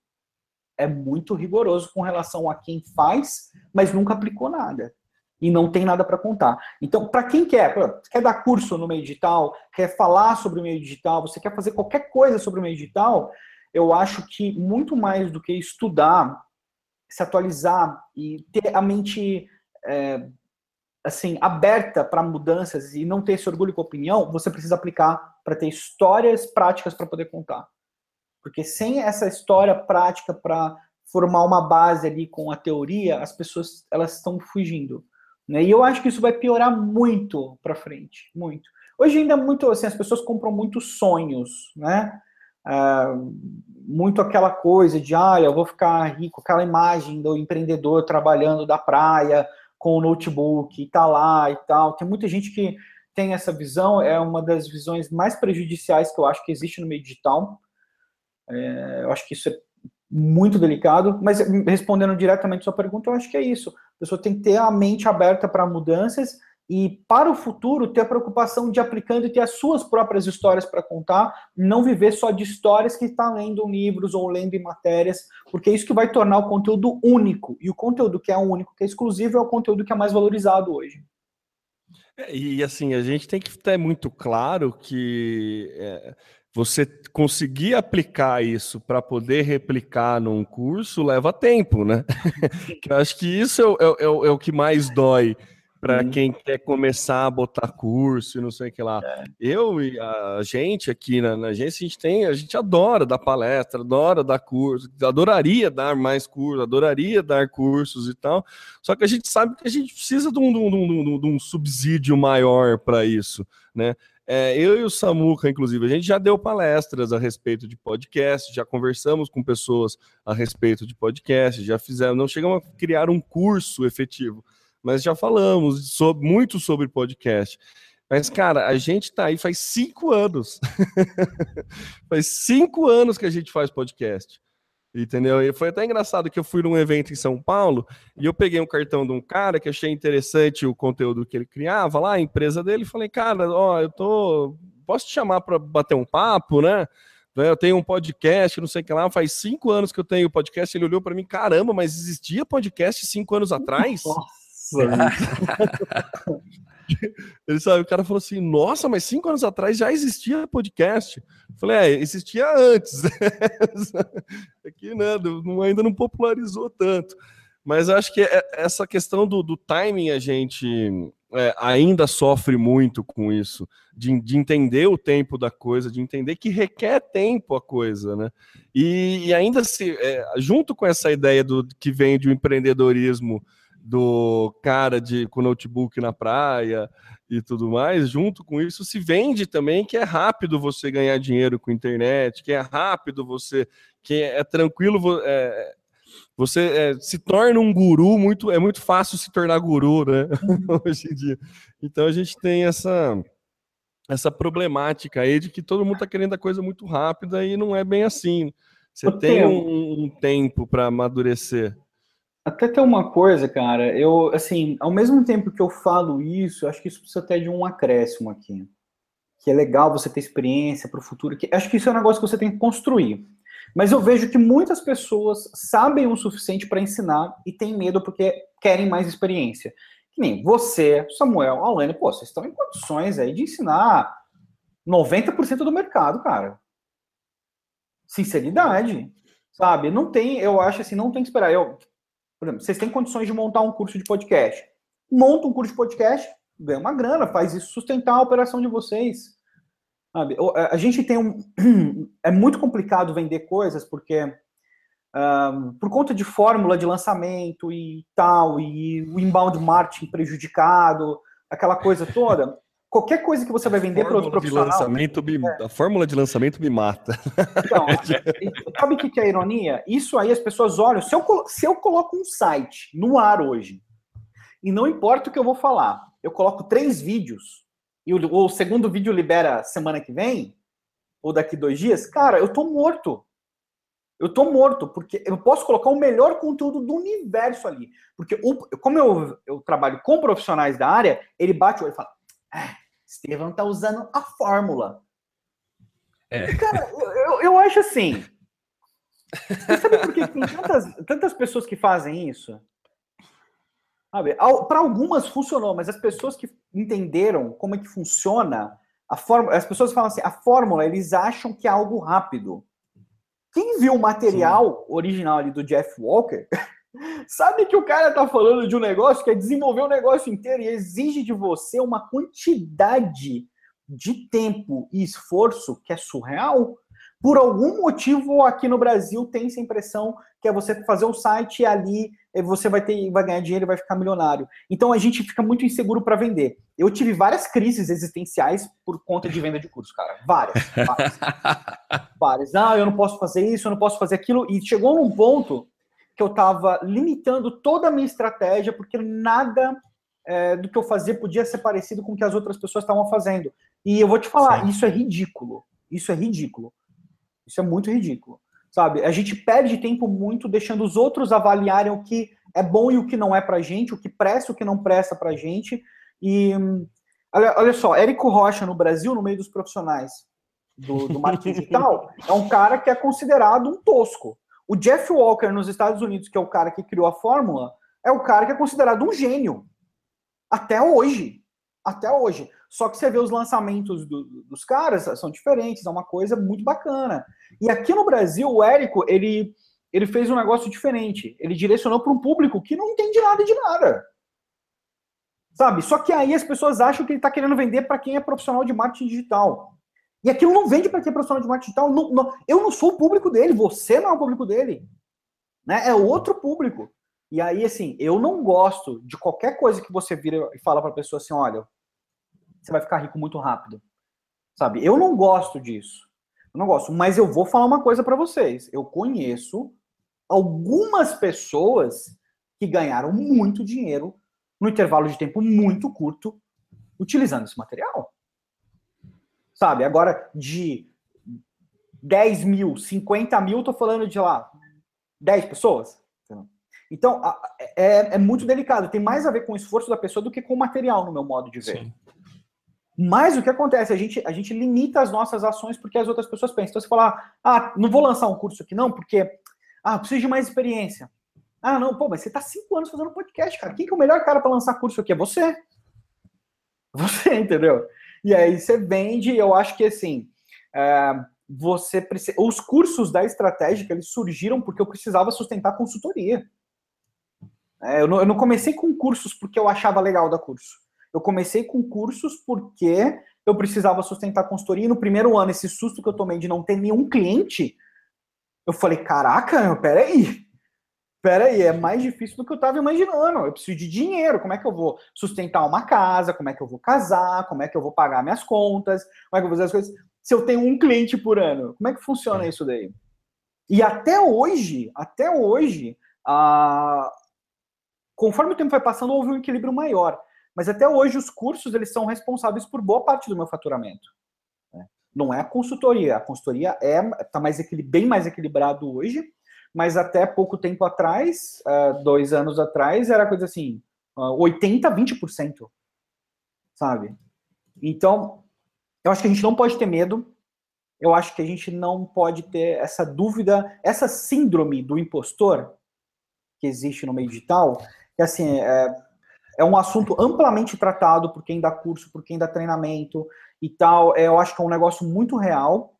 é muito rigoroso com relação a quem faz, mas nunca aplicou nada e não tem nada para contar. Então, para quem quer, quer dar curso no meio digital, quer falar sobre o meio digital, você quer fazer qualquer coisa sobre o meio digital, eu acho que muito mais do que estudar, se atualizar e ter a mente é, assim aberta para mudanças e não ter esse orgulho com opinião, você precisa aplicar para ter histórias práticas para poder contar. Porque sem essa história prática para formar uma base ali com a teoria, as pessoas elas estão fugindo. Né? E eu acho que isso vai piorar muito para frente, muito. Hoje ainda é muito assim, as pessoas compram muitos sonhos, né? Ah, muito aquela coisa de, ah, eu vou ficar rico, aquela imagem do empreendedor trabalhando da praia com o notebook e tá lá e tal. Tem muita gente que tem essa visão, é uma das visões mais prejudiciais que eu acho que existe no meio digital. É, eu acho que isso é muito delicado, mas respondendo diretamente sua pergunta, eu acho que é isso. A pessoa tem que ter a mente aberta para mudanças e para o futuro ter a preocupação de aplicando e ter as suas próprias histórias para contar, não viver só de histórias que está lendo livros ou lendo em matérias, porque é isso que vai tornar o conteúdo único. E o conteúdo que é único, que é exclusivo, é o conteúdo que é mais valorizado hoje. É, e assim, a gente tem que ter muito claro que é, você conseguir aplicar isso para poder replicar num curso leva tempo, né? eu acho que isso é, é, é, é o que mais dói para uhum. quem quer começar a botar curso e não sei o que lá. É. Eu e a gente aqui na, na, agência, a gente tem, a gente adora dar palestra, adora dar curso, adoraria dar mais cursos, adoraria dar cursos e tal. Só que a gente sabe que a gente precisa de um, de um, de um, de um subsídio maior para isso, né? É, eu e o Samuca, inclusive, a gente já deu palestras a respeito de podcast, já conversamos com pessoas a respeito de podcast, já fizemos, não chegamos a criar um curso efetivo, mas já falamos sobre, muito sobre podcast. Mas, cara, a gente tá aí faz cinco anos. faz cinco anos que a gente faz podcast. Entendeu? E foi até engraçado que eu fui num evento em São Paulo e eu peguei um cartão de um cara que achei interessante o conteúdo que ele criava lá, a empresa dele, e falei, cara, ó, eu tô. Posso te chamar para bater um papo, né? Eu tenho um podcast, não sei o que lá, faz cinco anos que eu tenho podcast. Ele olhou para mim, caramba, mas existia podcast cinco anos atrás? Nossa. Ele sabe, o cara falou assim: Nossa, mas cinco anos atrás já existia podcast. Eu falei: É, existia antes. Aqui, né, não, ainda não popularizou tanto. Mas acho que é, essa questão do, do timing a gente é, ainda sofre muito com isso, de, de, entender o tempo da coisa, de entender que requer tempo a coisa, né? E, e ainda se, é, junto com essa ideia do que vem de um empreendedorismo do cara de com notebook na praia e tudo mais, junto com isso se vende também que é rápido você ganhar dinheiro com internet, que é rápido você, que é, é tranquilo, é, você é, se torna um guru muito, é muito fácil se tornar guru, né? Hoje em dia. Então a gente tem essa essa problemática aí de que todo mundo está querendo a coisa muito rápida e não é bem assim. Você tem um, um tempo para amadurecer. Até tem uma coisa, cara, eu, assim, ao mesmo tempo que eu falo isso, acho que isso precisa até de um acréscimo aqui. Que é legal você ter experiência para o futuro. Que, acho que isso é um negócio que você tem que construir. Mas eu vejo que muitas pessoas sabem o suficiente para ensinar e têm medo porque querem mais experiência. Que nem você, Samuel, Alane, pô, vocês estão em condições aí de ensinar 90% do mercado, cara. Sinceridade, sabe? Não tem, eu acho assim, não tem que esperar. Eu, por exemplo, vocês têm condições de montar um curso de podcast. Monta um curso de podcast, ganha uma grana, faz isso sustentar a operação de vocês. Sabe? A gente tem um. É muito complicado vender coisas porque. Um, por conta de fórmula de lançamento e tal, e o inbound marketing prejudicado, aquela coisa toda, qualquer coisa que você vai vender para outro profissional. Lançamento me, é. A fórmula de lançamento me mata. Então, sabe o que é a ironia? Isso aí as pessoas olham. Se eu, se eu coloco um site no ar hoje, e não importa o que eu vou falar, eu coloco três vídeos, e o, o segundo vídeo libera semana que vem, ou daqui dois dias, cara, eu tô morto. Eu tô morto, porque eu posso colocar o melhor conteúdo do universo ali. Porque, o, como eu, eu trabalho com profissionais da área, ele bate o olho e fala: ah, Estevam tá usando a fórmula. É. Cara, eu, eu acho assim. Você sabe por que tem tantas, tantas pessoas que fazem isso? Para algumas funcionou, mas as pessoas que entenderam como é que funciona a fórmula, as pessoas falam assim, a fórmula, eles acham que é algo rápido. Quem viu o material Sim. original ali do Jeff Walker Sabe que o cara tá falando de um negócio que é desenvolver o um negócio inteiro e exige de você uma quantidade de tempo e esforço que é surreal. Por algum motivo aqui no Brasil tem essa impressão que é você fazer um site e ali você vai ter vai ganhar dinheiro e vai ficar milionário. Então a gente fica muito inseguro para vender. Eu tive várias crises existenciais por conta de venda de curso, cara. Várias. Várias. várias. Não, eu não posso fazer isso, eu não posso fazer aquilo. E chegou num ponto que eu estava limitando toda a minha estratégia, porque nada é, do que eu fazia podia ser parecido com o que as outras pessoas estavam fazendo. E eu vou te falar, Sim. isso é ridículo. Isso é ridículo. Isso é muito ridículo. Sabe? A gente perde tempo muito deixando os outros avaliarem o que é bom e o que não é pra gente, o que presta e o que não presta pra gente. E olha, olha só, Érico Rocha no Brasil, no meio dos profissionais do, do marketing digital, é um cara que é considerado um tosco. O Jeff Walker nos Estados Unidos, que é o cara que criou a fórmula, é o cara que é considerado um gênio. Até hoje. Até hoje. Só que você vê os lançamentos do, dos caras, são diferentes, é uma coisa muito bacana. E aqui no Brasil, o Érico, ele, ele fez um negócio diferente. Ele direcionou para um público que não entende nada de nada. Sabe? Só que aí as pessoas acham que ele está querendo vender para quem é profissional de marketing digital. E aquilo não vende para quem é profissional de marketing digital. Não, não, eu não sou o público dele, você não é o público dele. Né? É outro público. E aí, assim, eu não gosto de qualquer coisa que você vira e fala para a pessoa assim: olha, você vai ficar rico muito rápido. Sabe? Eu não gosto disso. Eu não gosto. Mas eu vou falar uma coisa para vocês. Eu conheço algumas pessoas que ganharam muito dinheiro no intervalo de tempo muito curto utilizando esse material. Sabe? Agora, de 10 mil, 50 mil, tô falando de lá, 10 pessoas. Então, é, é, muito delicado. Tem mais a ver com o esforço da pessoa do que com o material, no meu modo de ver. Sim. Mas o que acontece? A gente, a gente limita as nossas ações porque as outras pessoas pensam. Então você fala, ah, não vou lançar um curso aqui não, porque ah, preciso de mais experiência. Ah, não, pô, mas você tá cinco anos fazendo podcast, cara. Quem que é o melhor cara para lançar curso aqui? É você. Você, entendeu? E aí você vende, eu acho que assim, é, você precisa. Os cursos da estratégica eles surgiram porque eu precisava sustentar consultoria. É, eu, não, eu não comecei com cursos porque eu achava legal da curso. Eu comecei com cursos porque eu precisava sustentar a consultoria. E no primeiro ano, esse susto que eu tomei de não ter nenhum cliente, eu falei: caraca, peraí. Peraí, é mais difícil do que eu estava imaginando. Eu preciso de dinheiro. Como é que eu vou sustentar uma casa? Como é que eu vou casar? Como é que eu vou pagar minhas contas? Como é que eu vou fazer as coisas? Se eu tenho um cliente por ano, como é que funciona isso daí? E até hoje, até hoje, a... conforme o tempo vai passando, houve um equilíbrio maior. Mas até hoje os cursos eles são responsáveis por boa parte do meu faturamento. Né? Não é a consultoria. A consultoria é tá mais bem mais equilibrado hoje, mas até pouco tempo atrás, uh, dois anos atrás, era coisa assim, uh, 80, 20%. Sabe? Então, eu acho que a gente não pode ter medo. Eu acho que a gente não pode ter essa dúvida, essa síndrome do impostor que existe no meio digital, que assim, é, é um assunto amplamente tratado por quem dá curso, por quem dá treinamento e tal. É, eu acho que é um negócio muito real.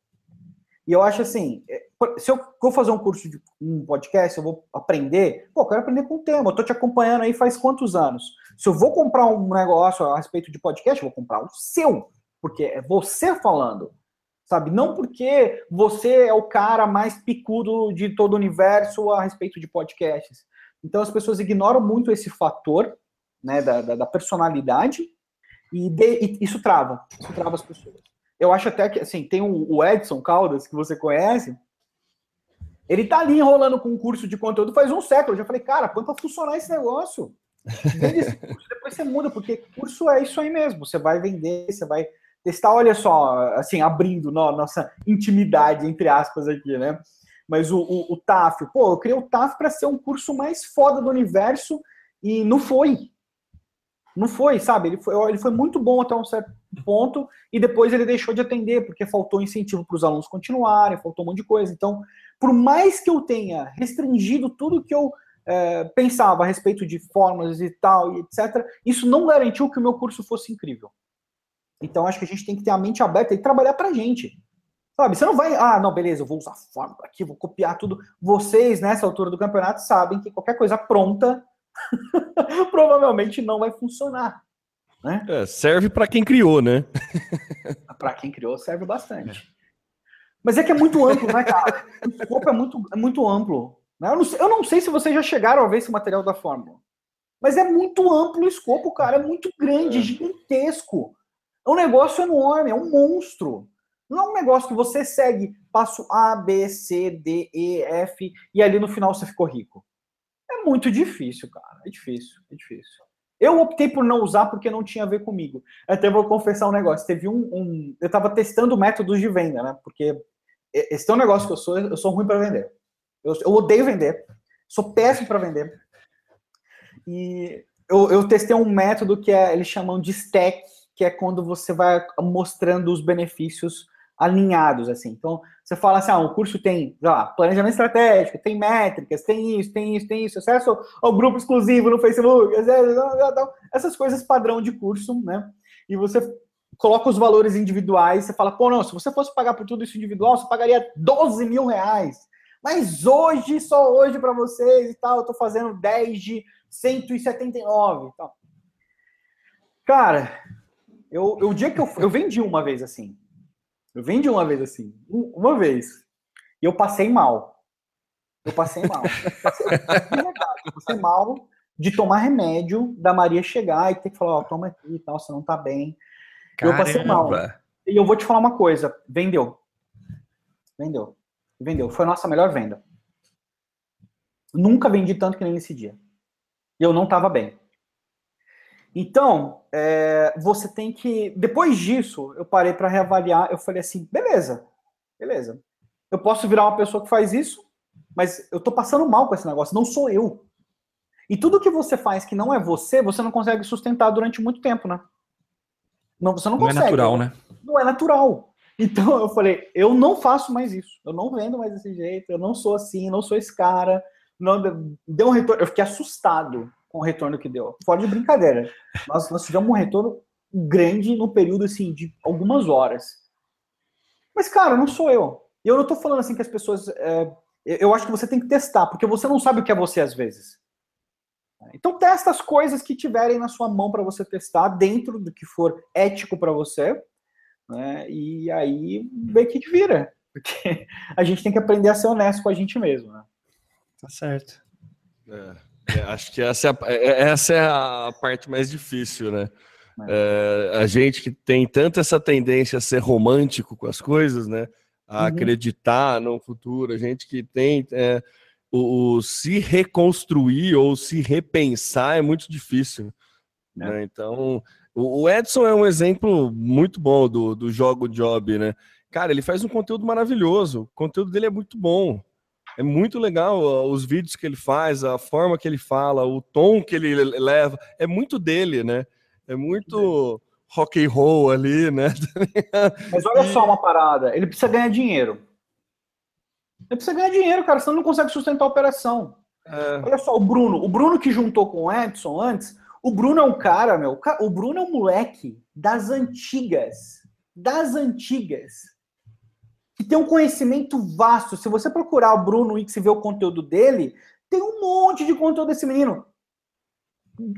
E eu acho assim, é, se eu vou fazer um curso de um podcast, eu vou aprender, pô, eu quero aprender com o tema. Eu tô te acompanhando aí faz quantos anos? Se eu vou comprar um negócio a respeito de podcast, eu vou comprar o seu, porque é você falando. Sabe? Não porque você é o cara mais picudo de todo o universo a respeito de podcasts. Então as pessoas ignoram muito esse fator né, da, da, da personalidade, e, de, e, isso trava, isso trava as pessoas. Eu acho até que, assim, tem o, Edson Caldas, que você conhece, ele tá ali enrolando com um curso de conteúdo faz um século. Eu já falei, cara, põe pra funcionar esse negócio. Vende esse curso, depois você muda, porque curso é isso aí mesmo. Você vai vender, você vai testar, olha só, assim, abrindo no, nossa intimidade, entre aspas, aqui, né? Mas o, o, o TAF, pô, eu criei o TAF para ser um curso mais foda do universo e não foi. Não foi, sabe? Ele foi, ele foi muito bom até um certo ponto e depois ele deixou de atender porque faltou incentivo para os alunos continuarem, faltou um monte de coisa. Então, por mais que eu tenha restringido tudo que eu é, pensava a respeito de fórmulas e tal, e etc., isso não garantiu que o meu curso fosse incrível. Então, acho que a gente tem que ter a mente aberta e trabalhar para a gente. Sabe? Você não vai, ah, não, beleza, eu vou usar fórmula aqui, vou copiar tudo. Vocês, nessa altura do campeonato, sabem que qualquer coisa pronta provavelmente não vai funcionar. Né? É, serve para quem criou, né? para quem criou, serve bastante. Mas é que é muito amplo, né, cara? O escopo é muito, é muito amplo. Né? Eu, não, eu não sei se vocês já chegaram a ver esse material da Fórmula. Mas é muito amplo o escopo, cara. É muito grande, é. gigantesco. É um negócio enorme, é um monstro. Não é um negócio que você segue passo A, B, C, D, E, F e ali no final você ficou rico. É muito difícil, cara. É difícil, é difícil. Eu optei por não usar porque não tinha a ver comigo. Até vou confessar um negócio. Teve um. um eu estava testando métodos de venda, né? Porque esse é um negócio que eu sou, eu sou ruim para vender. Eu, eu, odeio vender. Sou péssimo para vender. E eu, eu testei um método que é, eles chamam de stack, que é quando você vai mostrando os benefícios alinhados, assim. Então, você fala assim, ah, o curso tem, lá, planejamento estratégico, tem métricas, tem isso, tem isso, tem isso, acesso ao grupo exclusivo no Facebook, essas coisas padrão de curso, né? E você coloca os valores individuais, você fala, pô, não, se você fosse pagar por tudo isso individual, você pagaria 12 mil reais. Mas hoje, só hoje para vocês e tal, eu tô fazendo 10 de 179 e tal. Cara, eu, o dia que eu, eu vendi uma vez assim. Eu vendi uma vez assim. Uma vez. E eu passei mal. Eu passei mal. Passei, eu passei mal de tomar remédio da Maria chegar e ter que falar, ó, oh, toma aqui e tal, você não tá bem. Eu passei mal. E eu vou te falar uma coisa, vendeu. Vendeu. Vendeu. Foi a nossa melhor venda. Nunca vendi tanto que nem nesse dia. E eu não tava bem. Então, é, você tem que. Depois disso, eu parei para reavaliar. Eu falei assim: beleza, beleza. Eu posso virar uma pessoa que faz isso, mas eu tô passando mal com esse negócio. Não sou eu. E tudo que você faz que não é você, você não consegue sustentar durante muito tempo, né? Não, você não, não é consegue. Não é natural, né? Não é natural. Então eu falei, eu não faço mais isso. Eu não vendo mais desse jeito. Eu não sou assim, não sou esse cara. Não, deu um retorno. Eu fiquei assustado com o retorno que deu. Fora de brincadeira. Nós, nós tivemos um retorno grande no período assim de algumas horas. Mas, cara, não sou eu. E eu não tô falando assim que as pessoas. É, eu acho que você tem que testar, porque você não sabe o que é você às vezes. Então testa as coisas que tiverem na sua mão para você testar, dentro do que for ético para você, né? E aí vê que vira. Porque a gente tem que aprender a ser honesto com a gente mesmo, né? Tá certo. É. É, acho que essa é, a, é, é, essa é a parte mais difícil, né? É. a gente que tem tanto essa tendência a ser romântico com as coisas, né? A uhum. acreditar no futuro, a gente que tem é, o, o, se reconstruir ou se repensar é muito difícil. Né? Então, o, o, Edson é um exemplo muito bom do, do jogo job, né? Cara, ele faz um conteúdo maravilhoso, o conteúdo dele é muito bom. É muito legal os vídeos que ele faz, a forma que ele fala, o tom que ele leva. É muito dele, né? É muito rock and roll ali, né? Mas olha só uma parada, ele precisa ganhar dinheiro. Ele precisa ganhar dinheiro, cara, senão não consegue sustentar a operação. É. Olha só, o Bruno, o Bruno que juntou com o Edson antes, o Bruno é um cara, meu, o Bruno é um moleque das antigas, das antigas que tem um conhecimento vasto. Se você procurar o Bruno X e ver o conteúdo dele, tem um monte de conteúdo desse menino.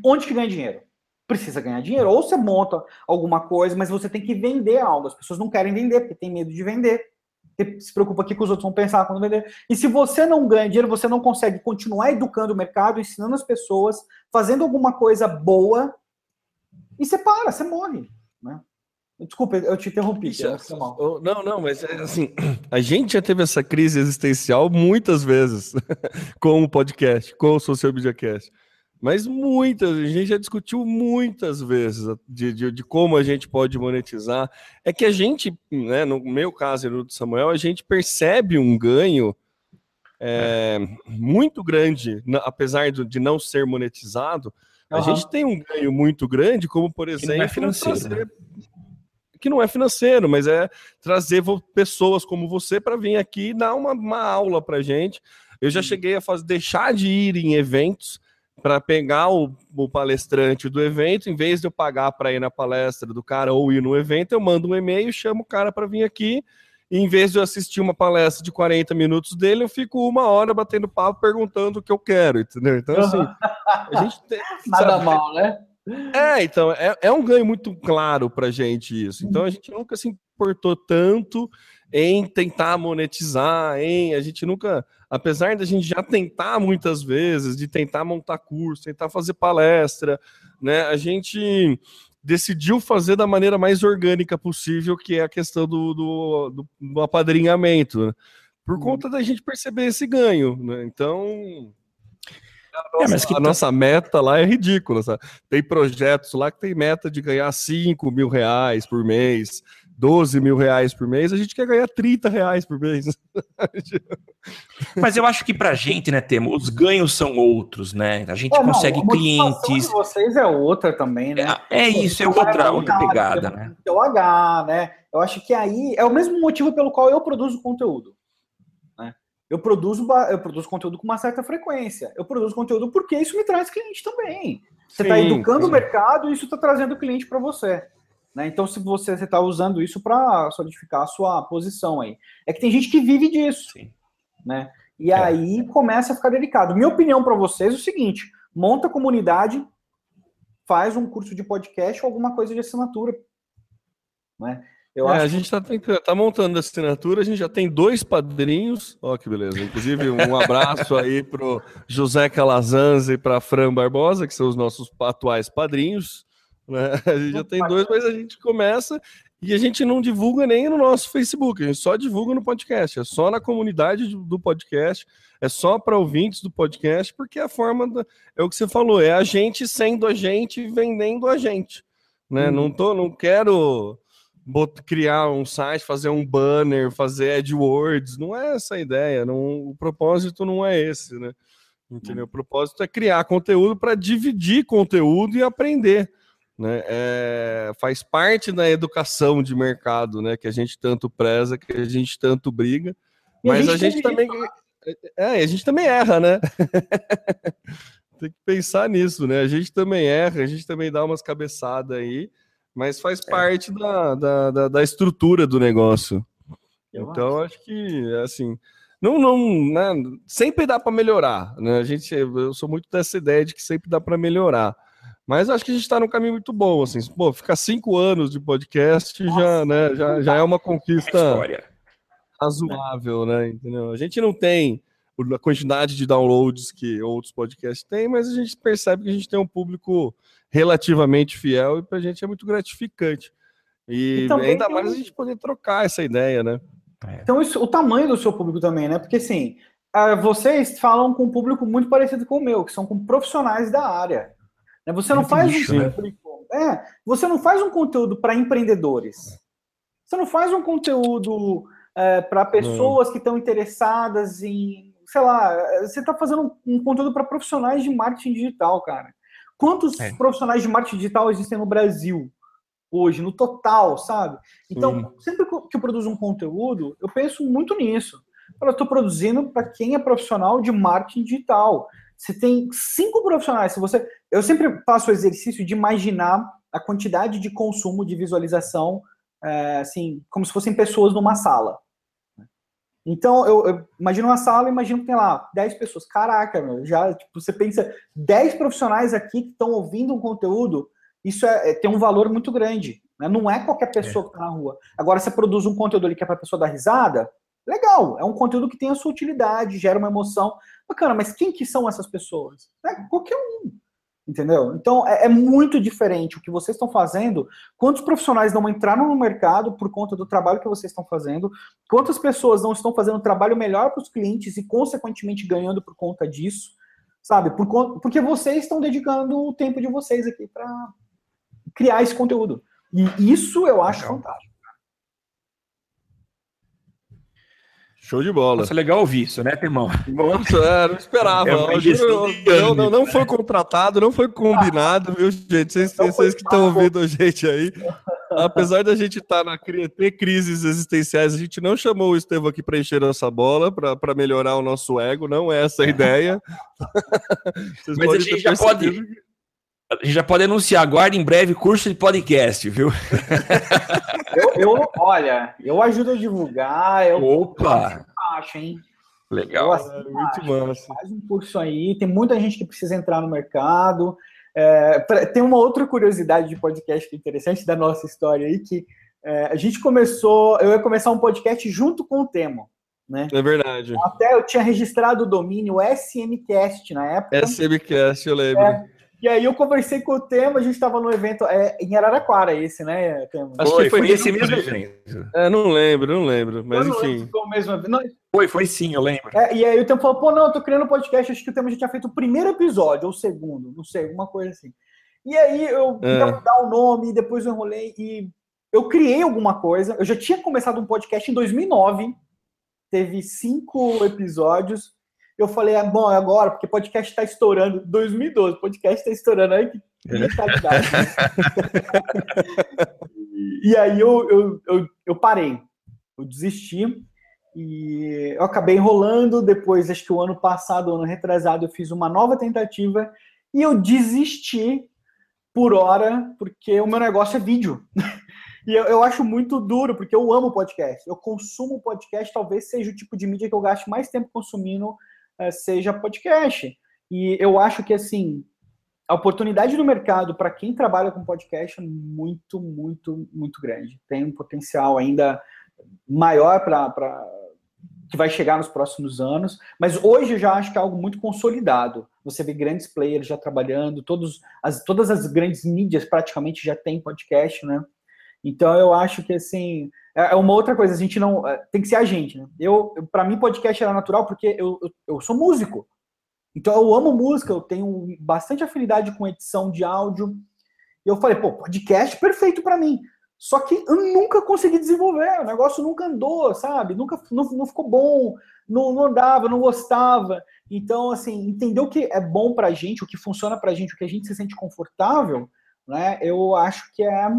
Onde que ganha dinheiro? Precisa ganhar dinheiro. Ou você monta alguma coisa, mas você tem que vender algo. As pessoas não querem vender, porque tem medo de vender. Porque se preocupa aqui que os outros vão pensar quando vender. E se você não ganha dinheiro, você não consegue continuar educando o mercado, ensinando as pessoas, fazendo alguma coisa boa, e você para, você morre. Né? Desculpa, eu te interrompi. Ixi, não, não, mas é assim, a gente já teve essa crise existencial muitas vezes com o podcast, com o Social Media Cast. Mas muitas, a gente já discutiu muitas vezes de, de, de, como a gente pode monetizar. É que a gente, né, no meu caso e no do Samuel, a gente percebe um ganho é, muito grande, apesar de não ser monetizado. A uhum. gente tem um ganho muito grande, como por exemplo, que não é né? Que não é financeiro, mas é trazer pessoas como você para vir aqui e dar uma, uma aula para gente. Eu já cheguei a fazer, deixar de ir em eventos para pegar o, o, palestrante do evento, em vez de eu pagar para ir na palestra do cara ou ir no evento, eu mando um e-mail, chamo o cara para vir aqui. E em vez de eu assistir uma palestra de 40 minutos dele, eu fico uma hora batendo papo perguntando o que eu quero, entendeu? Então, assim, a gente tem. Nada sabe, mal, né? É, então, é, é um ganho muito claro para gente isso. Então, a gente nunca se importou tanto em tentar monetizar, em a gente nunca, apesar da gente já tentar muitas vezes, de tentar montar curso, tentar fazer palestra, né, a gente decidiu fazer da maneira mais orgânica possível, que é a questão do, do, do, do apadrinhamento, né? por hum. conta da gente perceber esse ganho, né? Então, nossa, é, mas que a nossa meta lá é ridícula. Sabe? Tem projetos lá que tem meta de ganhar 5 mil reais por mês, 12 mil reais por mês, a gente quer ganhar 30 reais por mês. Mas eu acho que pra gente, né, Temo, os ganhos são outros, né? A gente é, consegue não, a clientes. De vocês é outra também, né? É, é isso, é outra, outra pegada, né? O H, né? Eu acho que aí é o mesmo motivo pelo qual eu produzo conteúdo. Eu produzo, eu produzo conteúdo com uma certa frequência. Eu produzo conteúdo porque isso me traz cliente também. Você está educando sim. o mercado e isso está trazendo cliente para você. Né? Então, se você está usando isso para solidificar a sua posição aí. É que tem gente que vive disso. Sim. Né? E é. aí começa a ficar delicado. Minha opinião para vocês é o seguinte: monta a comunidade, faz um curso de podcast ou alguma coisa de assinatura. Né? Eu é, acho a gente está tá montando a assinatura, a gente já tem dois padrinhos. Ó, que beleza. Inclusive, um abraço aí pro José Calazans e para Fran Barbosa, que são os nossos atuais padrinhos. Né? A gente já tem dois, mas a gente começa e a gente não divulga nem no nosso Facebook, a gente só divulga no podcast, é só na comunidade do podcast, é só para ouvintes do podcast, porque a forma da, é o que você falou, é a gente sendo a gente, vendendo a gente, né? Hum. Não tô, não quero criar um site, fazer um banner, fazer AdWords, não é essa a ideia, não, o propósito não é esse, né? Entendeu? O propósito é criar conteúdo para dividir conteúdo e aprender né? É, faz parte da educação de mercado, né? Que a gente tanto preza, que a gente tanto briga, e mas a gente, a gente também é, a gente também erra, né? Tem que pensar nisso, né? A gente também erra, a gente também dá umas cabeçadas aí, mas faz é. parte da, da, da, da, estrutura do negócio. Eu então, acho. acho que, assim, não, não, né? sempre dá para melhorar, né? A gente, eu sou muito dessa ideia de que sempre dá para melhorar. Mas acho que a gente está num caminho muito bom, assim. Pô, ficar cinco anos de podcast Nossa, já, né, já, já é uma conquista razoável, né? Entendeu? A gente não tem a quantidade de downloads que outros podcasts têm, mas a gente percebe que a gente tem um público relativamente fiel e para a gente é muito gratificante. E então, ainda mais a gente poder trocar essa ideia, né? É. Então, isso, o tamanho do seu público também, né? Porque assim, vocês falam com um público muito parecido com o meu, que são com profissionais da área. Né? Você não faz nicho, um né? é, você não faz um conteúdo para empreendedores. Você não faz um conteúdo é, para pessoas que estão interessadas em, sei lá, você está fazendo um conteúdo para profissionais de marketing digital, cara. Quantos é. profissionais de marketing digital existem no Brasil hoje, no total, sabe? Então, sempre que eu produzo um conteúdo, eu penso muito nisso. Eu estou produzindo para quem é profissional de marketing digital. Você tem cinco profissionais. Se você, eu sempre faço o exercício de imaginar a quantidade de consumo de visualização, é, assim, como se fossem pessoas numa sala. Então, eu, eu, imagino uma sala, imagino que tem lá 10 pessoas. Caraca, meu, já, tipo, você pensa, 10 profissionais aqui que estão ouvindo um conteúdo, isso é, é, tem um valor muito grande. Né? Não é qualquer pessoa é. que está na rua. Agora, você produz um conteúdo ali que é para a pessoa dar risada, legal, é um conteúdo que tem a sua utilidade, gera uma emoção. Bacana, mas quem que são essas pessoas? É qualquer um. Entendeu? Então é, é, muito diferente o que vocês estão fazendo. Quantos profissionais não entraram no mercado por conta do trabalho que vocês estão fazendo? Quantas pessoas não estão fazendo um trabalho melhor para os clientes e, consequentemente, ganhando por conta disso? Sabe? Por, porque vocês estão dedicando o tempo de vocês aqui para criar esse conteúdo. E isso eu acho Legal. fantástico. Show de bola. Nossa, legal ouvir isso, né, irmão? Nossa, é, não esperava. É não, não, não, foi contratado, não foi combinado, viu, gente? Vocês, vocês que estão ouvindo a gente aí, apesar da gente estar tá na ter crises existenciais, a gente não chamou o Estevão aqui para encher nossa bola, para melhorar o nosso ego, não é essa a ideia. Mas a gente já pode. A gente já pode anunciar, aguarde em breve curso de podcast, viu? Eu, eu olha, eu ajudo a divulgar. Eu Opa! Acho, hein? Legal. É, muito massa. Faz um curso aí. Tem muita gente que precisa entrar no mercado. É, pra, tem uma outra curiosidade de podcast que é interessante da nossa história aí, que é, a gente começou, eu ia começar um podcast junto com o Temo. Né? É verdade. Até eu tinha registrado o domínio SMCast na época. SMCast, eu lembro. É, e aí eu conversei com o Temo, a gente estava no evento é, em Araraquara, esse, né, Temo? Acho foi, que foi, foi esse mesmo evento. É, não lembro, não lembro, mas não enfim. Foi, mesmo... não, foi, foi sim, eu lembro. É, e aí o Temo falou, pô, não, eu tô criando um podcast, acho que o Temo já tinha feito o primeiro episódio, ou o segundo, não sei, alguma coisa assim. E aí eu é. dar o um nome, depois eu enrolei e eu criei alguma coisa. Eu já tinha começado um podcast em 2009, teve cinco episódios. Eu falei, ah, bom, é agora, porque podcast está estourando. 2012, podcast está estourando aí, que mentalidade. e aí eu, eu, eu, eu parei, eu desisti. E eu acabei enrolando. Depois, acho que o ano passado, ano retrasado, eu fiz uma nova tentativa e eu desisti por hora, porque o meu negócio é vídeo. e eu, eu, acho muito duro, porque eu amo podcast. Eu consumo podcast, talvez seja o tipo de mídia que eu gasto mais tempo consumindo, seja podcast. E eu acho que, assim, a oportunidade do mercado para quem trabalha com podcast é muito, muito, muito grande. Tem um potencial ainda maior para que vai chegar nos próximos anos, mas hoje eu já acho que é algo muito consolidado. Você vê grandes players já trabalhando, todos as, todas as grandes mídias praticamente já têm podcast, né? Então eu acho que assim é, é uma outra coisa. A gente não é, tem que ser a gente. Né? Eu, para mim podcast era natural porque eu, eu, eu sou músico. Então eu amo música, eu tenho bastante afinidade com edição de áudio. E eu falei, pô, podcast perfeito para mim. Só que eu nunca consegui desenvolver, o negócio nunca andou, sabe? Nunca não, não ficou bom, não, não andava, não gostava. Então, assim, entender o que é bom pra gente, o que funciona pra gente, o que a gente se sente confortável, né? Eu acho que é,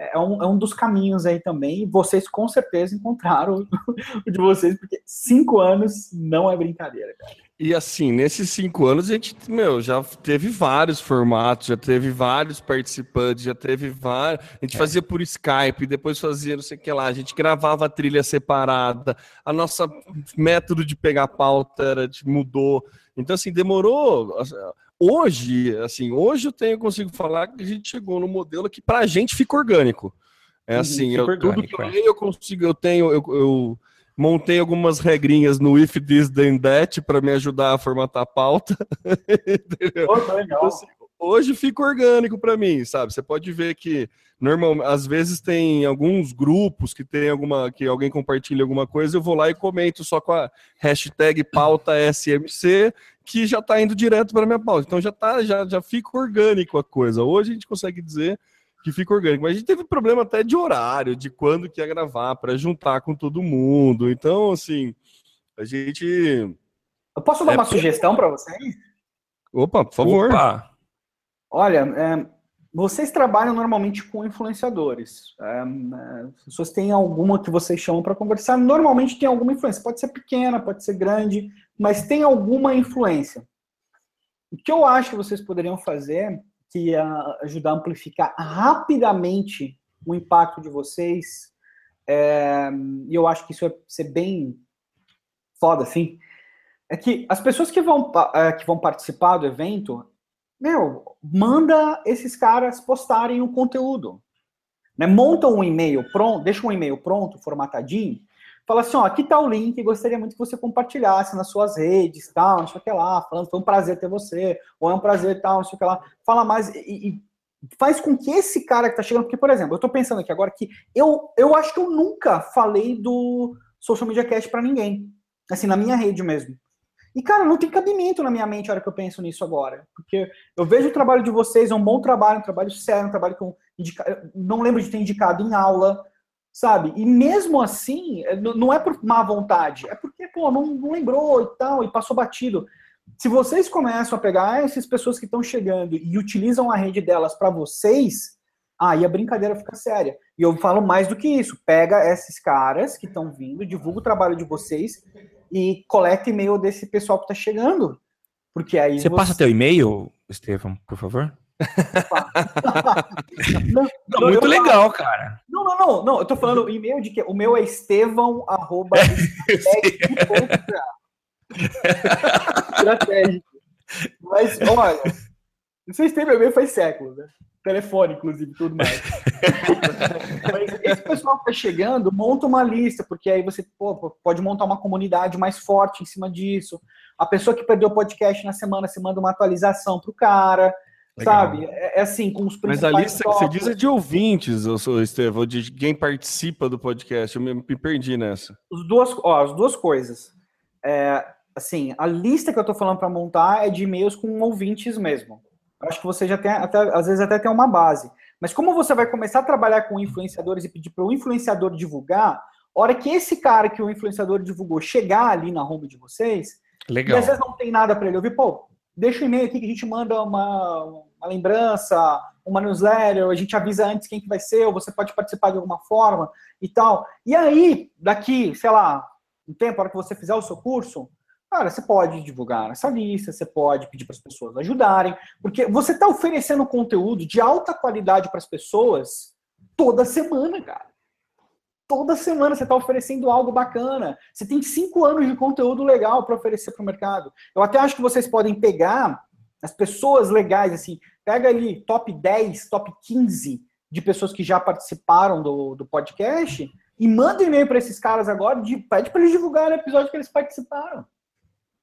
é, um, é um dos caminhos aí também. Vocês com certeza encontraram o de vocês, porque cinco anos não é brincadeira, cara. E assim, nesses cinco anos a gente, meu, já teve vários formatos, já teve vários participantes, já teve vários. A gente é. fazia por Skype, depois fazia não sei o que lá, a gente gravava a trilha separada, a nossa método de pegar pauta era, mudou. Então, assim, demorou. Hoje, assim, hoje eu tenho, consigo falar que a gente chegou no modelo que pra gente fica orgânico. É uhum, assim, eu, tudo que eu, é. eu consigo, eu tenho, eu, eu montei algumas regrinhas no if this then that para me ajudar a formatar a pauta. Oh, legal. Assim, hoje fica orgânico para mim, sabe? Você pode ver que normalmente às vezes tem alguns grupos que tem alguma que alguém compartilha alguma coisa, eu vou lá e comento só com a hashtag pauta SMC, que já está indo direto para minha pauta. Então já tá já já fica orgânico a coisa. Hoje a gente consegue dizer que fica orgânico. Mas a gente teve problema até de horário, de quando que ia gravar, para juntar com todo mundo. Então, assim, a gente. Eu posso dar é... uma sugestão para vocês? Opa, por favor. Opa. Olha, é, vocês trabalham normalmente com influenciadores. É, é as pessoas têm alguma que vocês chamam para conversar. Normalmente tem alguma influência. Pode ser pequena, pode ser grande, mas tem alguma influência. O que eu acho que vocês poderiam fazer que ia ajudar a amplificar rapidamente o impacto de vocês. É, e eu acho que isso vai ser bem foda, assim. É que as pessoas que vão, é, que vão participar do evento, meu, manda esses caras postarem o conteúdo. Né? Monta um e-mail pronto, deixa um e-mail pronto, formatadinho, fala assim, ó, aqui tá o link, gostaria muito que você compartilhasse nas suas redes, tal, não sei o que lá, falando, foi um prazer ter você, ou é um prazer tal, não sei o que lá. Fala mais e, e faz com que esse cara que tá chegando, porque, por exemplo, eu tô pensando aqui agora que eu, eu acho que eu nunca falei do Social Media Cast para ninguém, assim, na minha rede mesmo. E, cara, não tem cabimento na minha mente a hora que eu penso nisso agora. Porque eu vejo o trabalho de vocês, é um bom trabalho, um trabalho sério, um trabalho eu indica... não lembro de ter indicado em aula, sabe? E mesmo assim, é, não é por má vontade, é porque, pô, não, não lembrou e tal, e passou batido. Se vocês começam a pegar essas pessoas que estão chegando e utilizam a rede delas para vocês, aí a brincadeira fica séria. E eu falo mais do que isso: pega esses caras que estão vindo, divulga o trabalho de vocês e coleta e-mail desse pessoal que está chegando. Porque aí. Você, você... passa teu e-mail, Estevão, por favor? não, não, muito legal, falo, cara. Não, não, não, não. Eu tô falando o e-mail de que o meu é estevão arroba estratégico. Mas olha, não sei se tem faz séculos, né? Telefone, inclusive, tudo mais. Mas esse pessoal que tá chegando, monta uma lista, porque aí você pô, pode montar uma comunidade mais forte em cima disso. A pessoa que perdeu o podcast na semana, você manda uma atualização pro cara. Legal. Sabe? É, é, assim, com os principais. Mas a lista que você diz é de ouvintes, eu sou Estevão, de quem participa do podcast. Eu me, me perdi nessa. As duas, ó, as duas coisas. É, assim, a lista que eu tô falando para montar é de e-mails com ouvintes mesmo. Acho que você já tem, até, às vezes até tem uma base. Mas como você vai começar a trabalhar com influenciadores e pedir para o influenciador divulgar, hora que esse cara que o influenciador divulgou chegar ali na home de vocês, Legal. e às vezes não tem nada para ele ouvir, pô, deixa o um e-mail aqui que a gente manda uma, uma lembrança, uma newsletter, a gente avisa antes quem que vai ser, ou você pode participar de alguma forma e tal. E aí, daqui, sei lá, um tempo, a hora que você fizer o seu curso, cara, você pode divulgar essa lista, você pode pedir para as pessoas ajudarem, porque você está oferecendo conteúdo de alta qualidade para as pessoas toda semana, cara. Toda semana você está oferecendo algo bacana. Você tem cinco anos de conteúdo legal para oferecer para o mercado. Eu até acho que vocês podem pegar as pessoas legais, assim, pega ali top 10, top 15 de pessoas que já participaram do, do podcast e manda e-mail para esses caras agora, de, pede para eles divulgarem o episódio que eles participaram.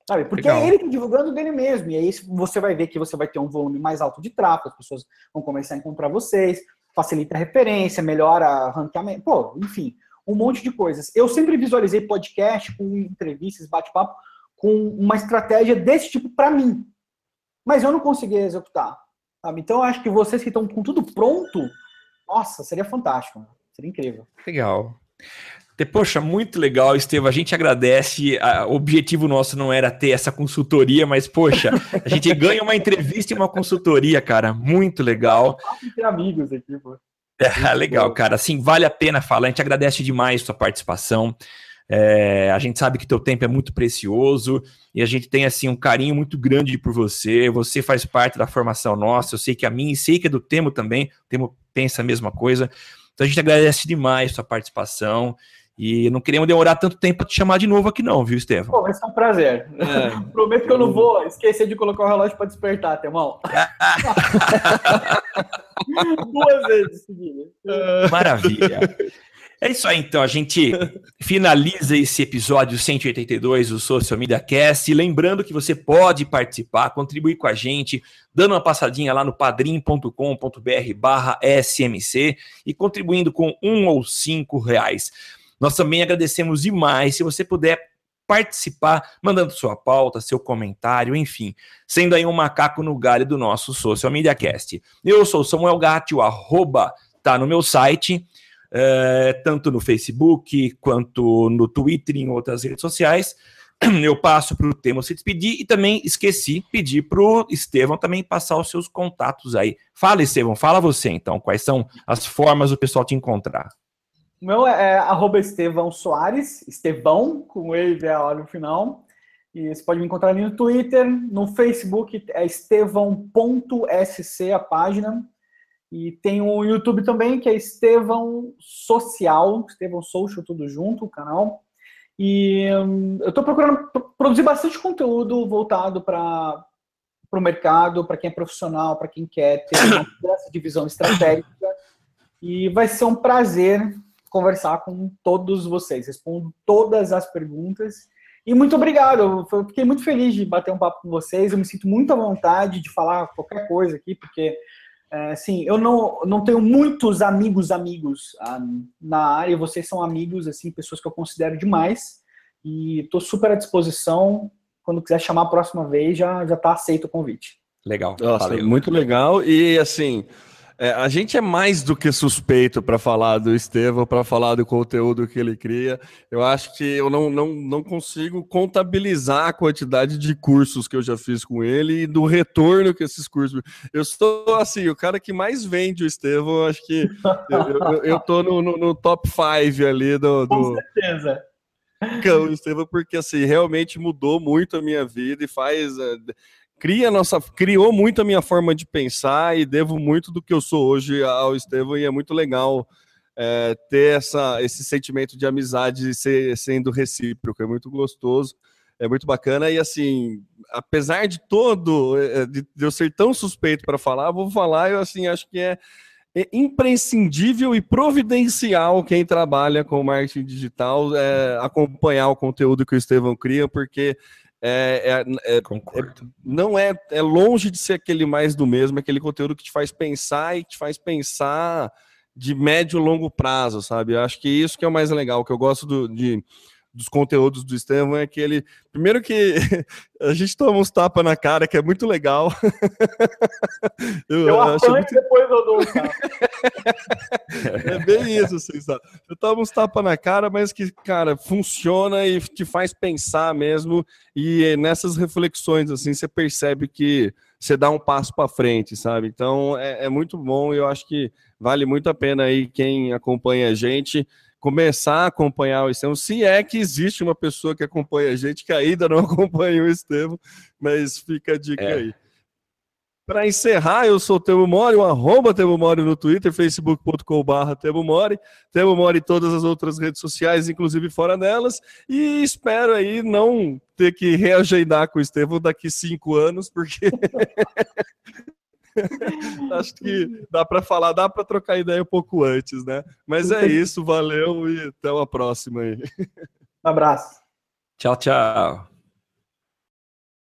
Sabe? Porque Legal. é ele divulgando dele mesmo. E aí você vai ver que você vai ter um volume mais alto de tráfego, as pessoas vão começar a encontrar vocês, facilita a referência, melhora ranqueamento, pô, enfim, um monte de coisas. Eu sempre visualizei podcast com entrevistas, bate-papo, com uma estratégia desse tipo para mim. Mas eu não consegui executar. Sabe? Então eu acho que vocês que estão com tudo pronto, nossa, seria fantástico. Seria incrível. Legal. Poxa, muito legal, Estevam. A gente agradece. O objetivo nosso não era ter essa consultoria, mas, poxa, a gente ganha uma entrevista e uma consultoria, cara. Muito legal. Ter amigos aqui, pô. É, legal, cara. Assim, vale a pena falar. A gente agradece demais sua participação. É, a gente sabe que teu tempo é muito precioso e a gente tem assim um carinho muito grande por você. Você faz parte da formação nossa. Eu sei que a minha e sei que é do Temo também. O Temo pensa a mesma coisa. Então a gente agradece demais sua participação. E não queremos demorar tanto tempo para te chamar de novo aqui, não, viu, Estevam? Pô, vai ser um prazer. É. Prometo que eu não vou esquecer de colocar o relógio para despertar, Temão. Duas vezes seguidas. Maravilha. É isso aí, então. A gente finaliza esse episódio 182 do Social Media Cast. E lembrando que você pode participar, contribuir com a gente, dando uma passadinha lá no padrim.com.br barra SMC e contribuindo com um ou cinco reais. Nós também agradecemos demais se você puder participar, mandando sua pauta, seu comentário, enfim, sendo aí um macaco no galho do nosso Social Media Cast. Eu sou Samuel Gatti, o arroba tá no meu site, é, tanto no Facebook quanto no Twitter e em outras redes sociais. Eu passo para o Temo se despedir e também esqueci pedir para o Estevão também passar os seus contatos aí. Fala, Estevão, fala você então, quais são as formas do pessoal te encontrar? O meu é, é arroba Estevão Soares, Estevão, com E e V no final. E você pode me encontrar ali no Twitter, no Facebook é estevão.sc a página. E tem o YouTube também, que é Estevão Social, Estevão Social, tudo junto, o canal. E hum, eu estou procurando produzir bastante conteúdo voltado para o mercado, para quem é profissional, para quem quer ter uma divisão estratégica. E vai ser um prazer conversar com todos vocês. Respondo todas as perguntas. E muito obrigado. Eu fiquei muito feliz de bater um papo com vocês. Eu me sinto muito à vontade de falar qualquer coisa aqui, porque é, assim, eu não, não tenho muitos amigos amigos ah, na área. Vocês são amigos, assim, pessoas que eu considero demais. E estou super à disposição. Quando quiser chamar a próxima vez, já já está aceito o convite. Legal. Nossa, muito legal. E assim, é, a gente é mais do que suspeito para falar do Estevão, para falar do conteúdo que ele cria. Eu acho que eu não, não, não consigo contabilizar a quantidade de cursos que eu já fiz com ele e do retorno que esses cursos. Eu sou assim, o cara que mais vende o Estevão, acho que eu, eu, eu tô no, no, no top 5 ali do, do. Com certeza. O Estevão, porque assim, realmente mudou muito a minha vida e faz. É, cria nossa, criou muito a minha forma de pensar e devo muito do que eu sou hoje ao Estevão e é muito legal é, ter essa, esse sentimento de amizade ser, sendo recíproco, é muito gostoso, é muito bacana e assim, apesar de todo, é, de, de eu ser tão suspeito para falar, vou falar, eu assim, acho que é, é imprescindível e providencial quem trabalha com marketing digital é, acompanhar o conteúdo que o Estevão cria, porque é, é, é, Concordo. não é, é longe de ser aquele mais do mesmo, é aquele conteúdo que te faz pensar e te faz pensar de médio e longo prazo, sabe? Eu acho que isso que é o mais legal, que eu gosto do, de, dos conteúdos do Estevão é que ele. Primeiro que a gente toma uns tapas na cara, que é muito legal. eu, eu acho muito... depois eu dou um tapa. é bem isso, assim, sabe? Eu tomo uns tapas na cara, mas que, cara, funciona e te faz pensar mesmo. E nessas reflexões, assim, você percebe que você dá um passo para frente, sabe? Então é, é muito bom e eu acho que vale muito a pena aí quem acompanha a gente começar a acompanhar o Estevam, se é que existe uma pessoa que acompanha a gente que ainda não acompanha o Estevam, mas fica a dica é. aí. Para encerrar, eu sou o Temo Mori, o arroba Temo Mori no Twitter, facebook.com.br Temo Mori, Temo Mori em todas as outras redes sociais, inclusive fora delas, e espero aí não ter que reagendar com o Estevam daqui cinco anos, porque acho que dá para falar, dá para trocar ideia um pouco antes, né? Mas é isso, valeu e até uma próxima aí. Um abraço. Tchau, tchau.